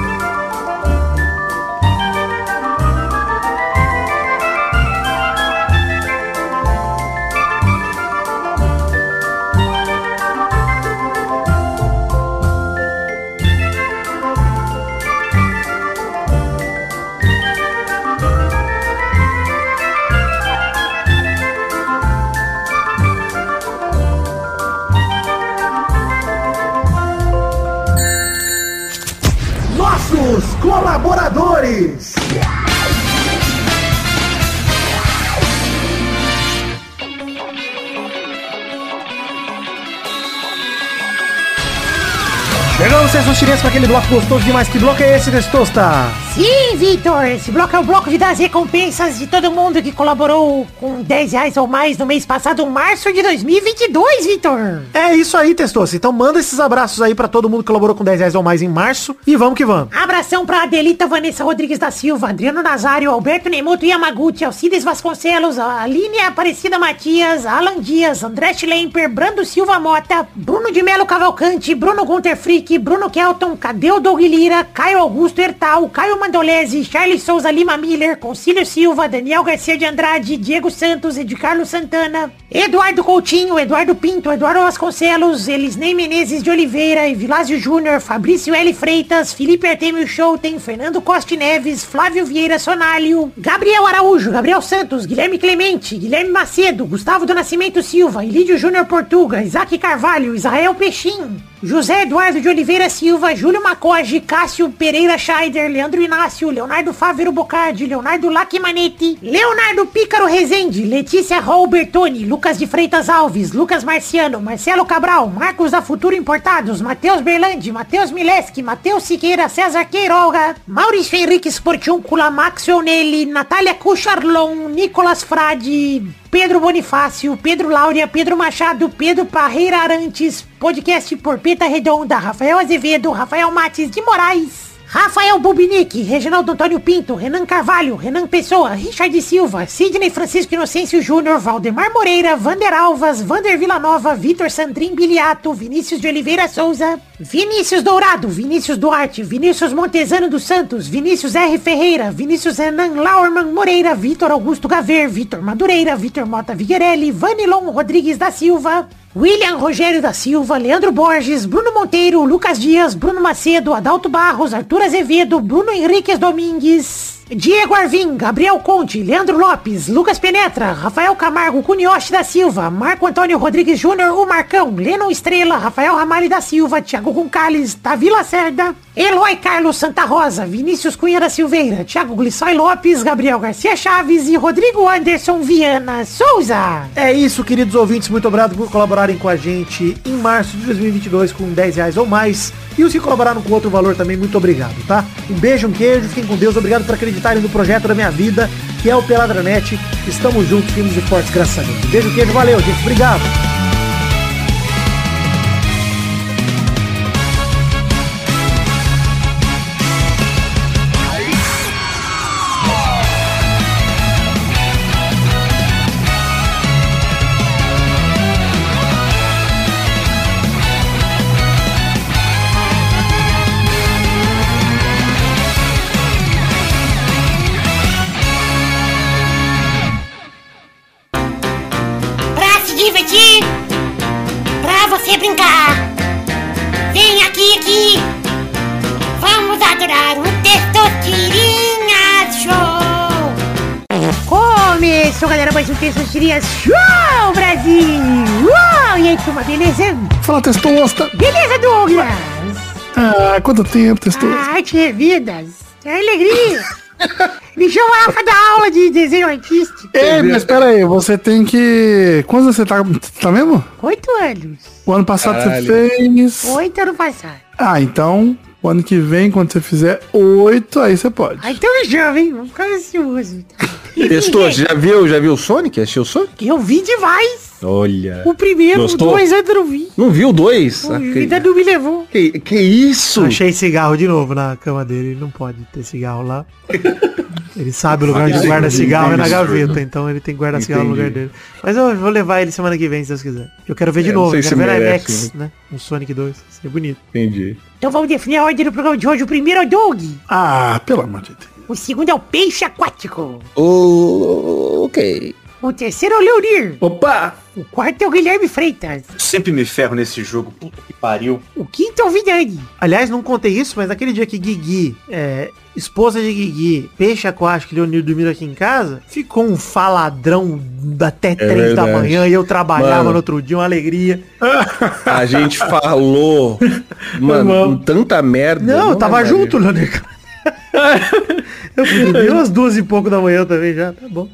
vocês tirinhas, para aquele bloco gostoso demais. Que bloco é esse, Testosta? Sim, Vitor, esse bloco é o bloco de dar as recompensas de todo mundo que colaborou com 10 reais ou mais no mês passado, março de 2022, Vitor. É isso aí, Testosta. Então manda esses abraços aí pra todo mundo que colaborou com 10 reais ou mais em março. E vamos que vamos. Abração pra Adelita Vanessa Rodrigues da Silva, Adriano Nazário, Alberto Nemoto Yamaguchi, Alcides Vasconcelos, Aline Aparecida Matias, Alan Dias, André Schlemper, Brando Silva Mota, Bruno de Melo Cavalcante, Bruno Gunter Frick, Bruno Kelton, Cadeu Doug Lira, Caio Augusto Hertal, Caio Mandolese, Charles Souza Lima Miller, Concílio Silva, Daniel Garcia de Andrade, Diego Santos, Ed Carlos Santana, Eduardo Coutinho, Eduardo Pinto, Eduardo Vasconcelos, Elisnei Menezes de Oliveira, Evilásio Júnior, Fabrício L. Freitas, Felipe Artemio Schouten, Fernando Costa Neves, Flávio Vieira Sonalho, Gabriel Araújo, Gabriel Santos, Guilherme Clemente, Guilherme Macedo, Gustavo do Nascimento Silva, Ilídio Júnior Portuga, Isaac Carvalho, Israel Peixinho, José Eduardo de Oliveira Silva, Júlio Macoge, Cássio Pereira Scheider, Leandro Inácio, Leonardo Fávero Bocardi, Leonardo Lacmanetti, Leonardo Pícaro Rezende, Letícia Robertoni, Lucas de Freitas Alves, Lucas Marciano, Marcelo Cabral, Marcos da Futuro Importados, Matheus Berlandi, Matheus Mileski, Matheus Siqueira, César Queiroga, Maurício Henrique Sportiúncula, Max Onelli, Natália Cucharlon, Nicolas Frade, Pedro Bonifácio, Pedro Láurea, Pedro Machado, Pedro Parreira Arantes, podcast Porpeta Redonda, Rafael Azevedo, Rafael Mates de Moraes, Rafael Bubinic, Reginaldo Antônio Pinto, Renan Carvalho, Renan Pessoa, Richard Silva, Sidney Francisco Inocêncio Júnior, Valdemar Moreira, Vander Alvas, Vander Villanova, Vitor Sandrin Biliato, Vinícius de Oliveira Souza, Vinícius Dourado, Vinícius Duarte, Vinícius Montezano dos Santos, Vinícius R. Ferreira, Vinícius Renan Laurman Moreira, Vitor Augusto Gaver, Vitor Madureira, Vitor Mota Viguerelli, Vanilon Rodrigues da Silva, William Rogério da Silva, Leandro Borges, Bruno Monteiro, Lucas Dias, Bruno Macedo, Adalto Barros, Arthur Azevedo, Bruno Henriques Domingues, Diego Arvim, Gabriel Conte, Leandro Lopes, Lucas Penetra, Rafael Camargo, Cunioche da Silva, Marco Antônio Rodrigues Júnior, o Marcão, Lennon Estrela, Rafael Ramalho da Silva, Thiago Goncalves, Davi Lacerda, Eloy Carlos Santa Rosa, Vinícius Cunha da Silveira, Thiago Glissói Lopes, Gabriel Garcia Chaves e Rodrigo Anderson Viana Souza. É isso, queridos ouvintes. Muito obrigado por colaborarem com a gente em março de 2022 com 10 reais ou mais. E os que colaboraram com outro valor também, muito obrigado, tá? Um beijo, um queijo, fiquem com Deus. Obrigado por acreditarem no projeto da minha vida, que é o Peladranet. Estamos juntos, firmes e fortes, graças a Deus. Um beijo, queijo, valeu, gente. Obrigado. Testosterinha Show, Brasil. Uau, e aí, turma, beleza? Fala, testosta. Beleza, Douglas? Ah, quanto tempo, testosta? A arte é vidas. É alegria. Me chama Rafa da aula de desenho artístico. Ei, mas pera aí, você tem que... Quantos anos você tá, tá mesmo? Oito anos. O ano passado Caralho. você fez... Oito ano passado. Ah, então, o ano que vem, quando você fizer oito, aí você pode. Ah, então me chama, hein? Vamos ficar ansioso. Testou, já viu, já viu o Sonic? Assistiu o Sonic? Eu vi demais. Olha. O primeiro, Gostou? o dois ainda não vi. Não viu o dois? O Ah, vida não me levou. que, que isso? Achei cigarro de novo na cama dele. Ele não pode ter cigarro lá. Ele sabe o lugar onde guarda cigarro é na gaveta, então ele tem que guardar cigarro no lugar dele. Mas eu vou levar ele semana que vem, se Deus quiser. Eu quero ver de É, novo, quero se ver na merece, IMAX, né? Um Sonic 2. Seria bonito. Entendi. Então vamos definir a ordem do programa de hoje. O primeiro é o Doug. Ah, pelo amor de Deus. O segundo é o Peixe Aquático. O... Ok. O terceiro é o Leonir. Opa! O quarto é o Guilherme Freitas. Sempre me ferro nesse jogo. Puta que pariu. O quinto é o Vidani. Aliás, não contei isso, mas naquele dia que Guigui, é, esposa de Guigui, peixe aquático e Leonir dormiram aqui em casa, ficou um faladrão até três da verdade. manhã e eu trabalhava Mano. no outro dia, uma alegria. A gente falou, mano, tanta merda. Não, eu tava é junto, Leonir. eu fui dormir umas duas e pouco da manhã também já, tá bom.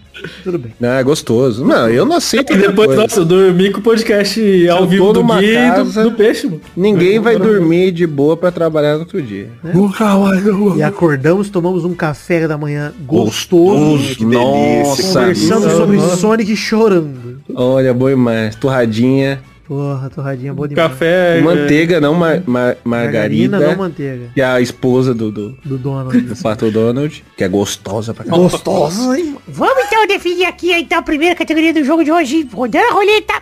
Tudo bem. Não, é gostoso. Não, eu não aceito E depois, coisa. nossa, eu dormi com o podcast ao eu vivo do Gui do, casa- do Peixe, mano. Ninguém vai dormir de boa pra trabalhar no outro dia. Kawaii, E acordamos, tomamos um café da manhã gostoso, Nossa, conversando nossa. sobre Sonic chorando. Olha, bom demais. Torradinha. Porra, torradinha boa demais. Café. manteiga, não ma ma- margarida. não manteiga. Que é a esposa do, do, Do Donald. do Pato Donald. Que é gostosa pra caralho. Gostosa, hein? Vamos então definir aqui então a primeira categoria do jogo de hoje. Rodando a roleta.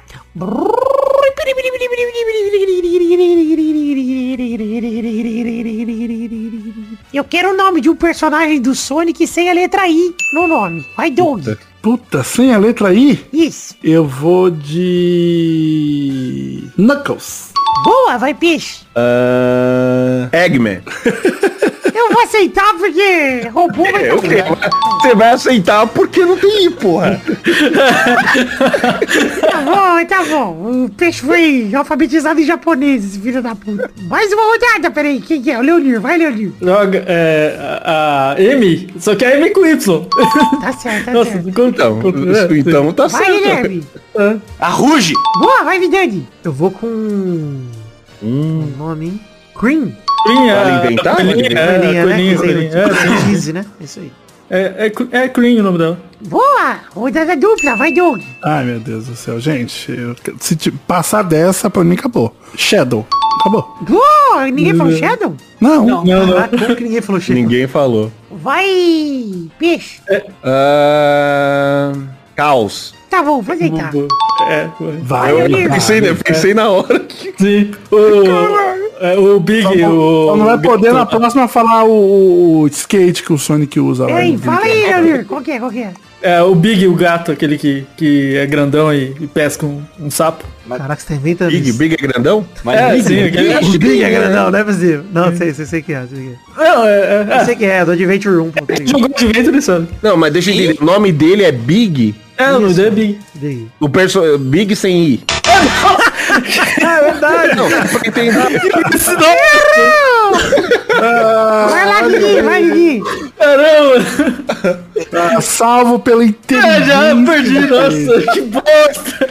Eu quero o nome de um personagem do Sonic sem a letra I no nome. Vai, Doug. Puta, sem a letra I, Isso. eu vou de... Knuckles. Boa, vai, peixe. Ah, Eggman. Eu vou aceitar porque roubou vai É o quê? Você vai aceitar porque não tem I, porra. Tá bom, tá bom. O peixe foi alfabetizado em japonês, filho da puta. Mais uma rodada, peraí. Quem que é? O Leonir. Vai, Leonir. Droga, é, a, a M, só que a M com Y. Tá certo, tá Nossa, certo. Então, isso, é, então tá Vai, certo. Guilherme. A Ruge! Boa, vai, Vidani. Eu vou com... Um nome, hein? Cream. Coelhinha, Vale inventar? Coelhinha, é, Coelhinha, coelhinha, né? coelhinha, Que sei, é, Cheese, né? Isso aí. É, é, é Cream o nome dela. Boa. Rodada dupla, vai, Doug. Ai, meu Deus do céu. Gente, eu- se te- passar dessa, pra mim, acabou. Shadow. Acabou. Boa. Ninguém falou Shadow? Não. Não, não. Ah, como que ninguém falou Shadow? Ninguém falou. Vai, peixe. Ah, caos. Tá bom, vou aceitar. É, Vai. Eu Leonir. pensei, eu pensei na hora. sim. O, é, o Big, o... Só não vai o poder Gato. na próxima falar o, o skate que o Sonic usa lá. Ei, fala aí, Leonir. Qual que é, qual que é? É, o Big, o gato, aquele que, que é grandão e, e pesca um, um sapo. Caraca, você tá inventando Big, isso. Big é grandão? Mas é, Big, sim, aquele... O Big é grandão, não é possível. Não, sei, sei, sei que é. Sei que é. Não, é, é, Eu sei que é, do Adventure 1. pô, tá é. ligado? Jogou de vento, ele sabe. Não, mas deixa eu entender. O nome dele é Big. É, o nome dele é Big. Big. O perso Big sem I. Ah, é verdade. Não, porque tem. Vai lá, Guigui, vai, Guigui. Caramba! Tá salvo pela É, inteligência. já perdi, nossa, que bosta!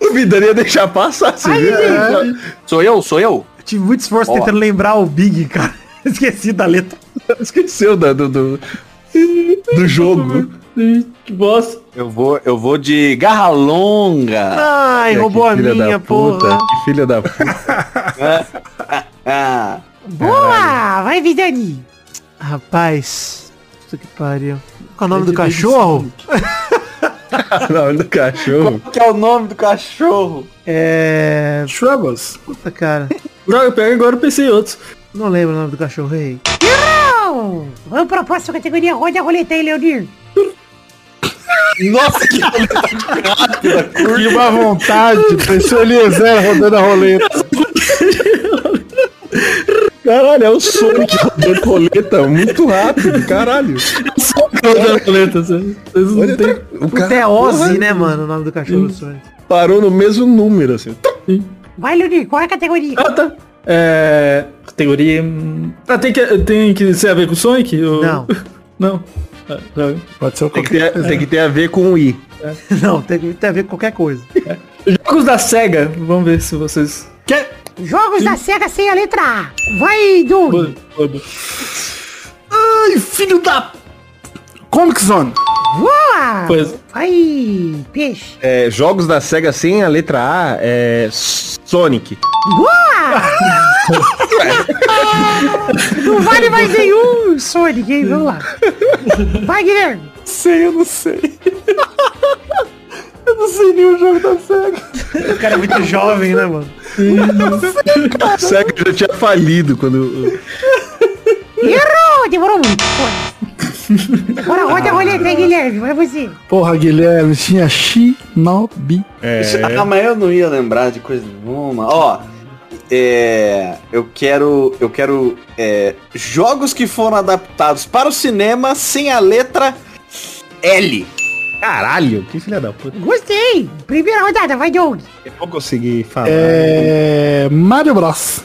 O Vidani ia deixar passar, você viu? Sou eu, sou eu. Tive muito esforço Ó. tentando lembrar o Big, cara. Esqueci da letra. Esqueceu da- do, do, do jogo. Que bosta. Eu vou, eu vou de garra longa. Ai, É, roubou que a minha, porra. Que filha da puta. Boa, vai, Vidani. Rapaz, puta que pariu. Qual é o nome do cachorro? Não, do cachorro. qual que é o nome do cachorro? É... Troubles. Puta, cara. Droga, pega agora eu pensei em outros. Não lembro o nome do cachorro, ei. Errou. Vamos pra próxima categoria. Roda a roleta aí, Leonir. Nossa, que Que uma vontade. Deixou o Eliezer rodando a roleta. Caralho, é o Sonic rodando roleta muito rápido, caralho. Rodando a roleta, vocês vocês não Olha, tem... tá- o é cara Ozzy, porra, né, mano? O nome do cachorro do Sonic. parou no mesmo número, assim. Vai, Leonir, qual é a categoria? Ah, tá. É... Categoria... hum, Ah, tem que, tem que ser a ver com o Sonic? ou- Não. Não. Droga. Pode ser o Tem que, qualquer ter, tem que ter a ver com o I. Não, tem que ter a ver com qualquer coisa. Jogos da SEGA. Vamos ver se vocês... Quer? Jogos da SEGA sem a letra A. Vai, Doug. Ai, filho da... Comic Zone. Boa. Pois. Vai, peixe. É, jogos da SEGA sem a letra A é Sonic. Não vale mais nenhum, Sonic, hein? Vamos lá. Vai, Guilherme. Sei, eu não sei. eu não sei nenhum jogo da SEGA. O cara é muito jovem, né, mano? A SEGA já tinha falido quando. Errou. Demorou muito. Pô. Agora roda a roleta aí, Guilherme. Vai você. Porra, Guilherme, tinha Shinobi. Ah, mas eu não ia lembrar de coisa nenhuma. Ó, é, eu quero, eu quero é, jogos que foram adaptados para o cinema sem a letra L. Caralho, que filha da puta. Gostei. Primeira rodada. Vai, Doug. Eu vou conseguir falar. É... Mario Bros.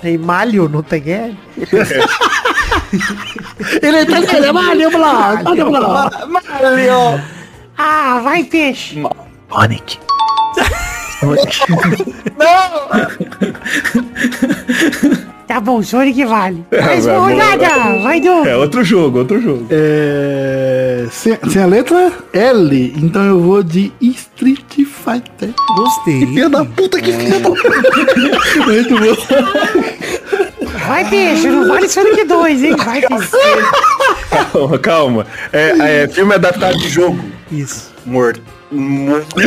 Tem malho, não tem L? Ele é italiano, é Mario Bros. Mario Bros. Mario! Ah, vai, peixe. Sonic. Tá bom, Sonic vale. Mais uma vai, rodada. Vai, Doug. É outro jogo, outro jogo. É... Sem, sem a letra L, então eu vou de Street Fighter. Gostei. Filha da puta, que filha da puta. Vai, peixe. Não vale Sonic 2, hein? Vai. Calma, calma. É, é filme adaptado de jogo. Isso. Morto. Morto.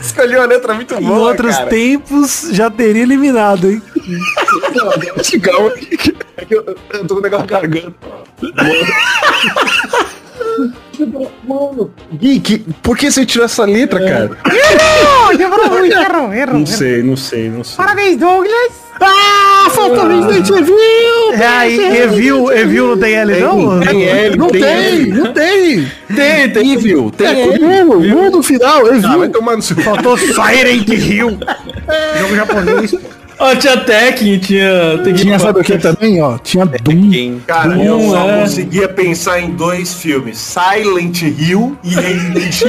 Escolheu a letra muito Em boa, outros cara. tempos já teria eliminado, hein? Calma. É que eu, eu tô com o negócio garganta. Mano, Gui, que, por que você tirou essa letra, cara? Errou! Errou, errou. Não sei, não sei, não sei. Parabéns, Douglas. Ah, faltou Resident Evil! É, aí, review, review não tem L não? Tem L, Não tem, L. não tem! Tem, tem, viu? Tem. É? Viu no final, Ah, Evil. vai tomar no seu... Faltou Silent Hill. Jogo japonês. Ó, tinha Tekken, tinha... Tekken Tinha, sabe o que também, ó? Tinha Doom. Cara, Doom, eu só é. conseguia pensar em dois filmes: Silent Hill e Resident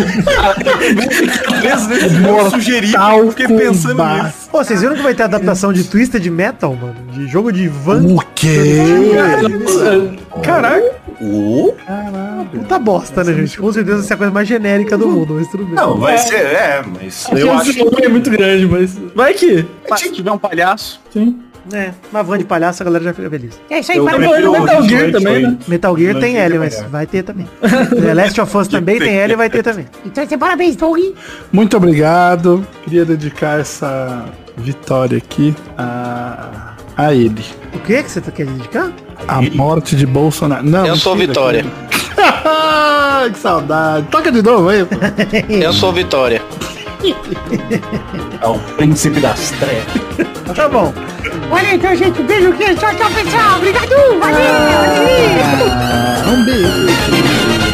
Evil. Eu sugeri, eu fiquei pensando Kombat. nisso. Pô, vocês viram que vai ter adaptação de Twisted Metal, mano? De jogo de van. O quê? Caraca, O? puta bosta, né, gente? Com certeza essa é a coisa mais genérica do mundo, mas tudo bem. Não, vai ser, é, mas eu Eu acho que é muito grande, mas... Vai que... Se tiver um palhaço. Sim. É, uma van de palhaço a galera já fica feliz. É isso aí, prefiro Metal o Gear também, né? Metal Gear tem Metal L, mas é vai ter também. The Last of Us também tem L e vai ter também. Então, você parabéns, Doug. Muito obrigado. Queria dedicar essa vitória aqui a, a ele. O que que você tá querendo indicar? A morte de Bolsonaro. Não, eu sou Vitória. que saudade. Toca de novo aí. eu sou Vitória. é o príncipe das trevas. tá bom. Olha então, gente. Beijo, queijo. Tchau, tchau, pessoal. Obrigado. Valeu. Ah, valeu. um beijo.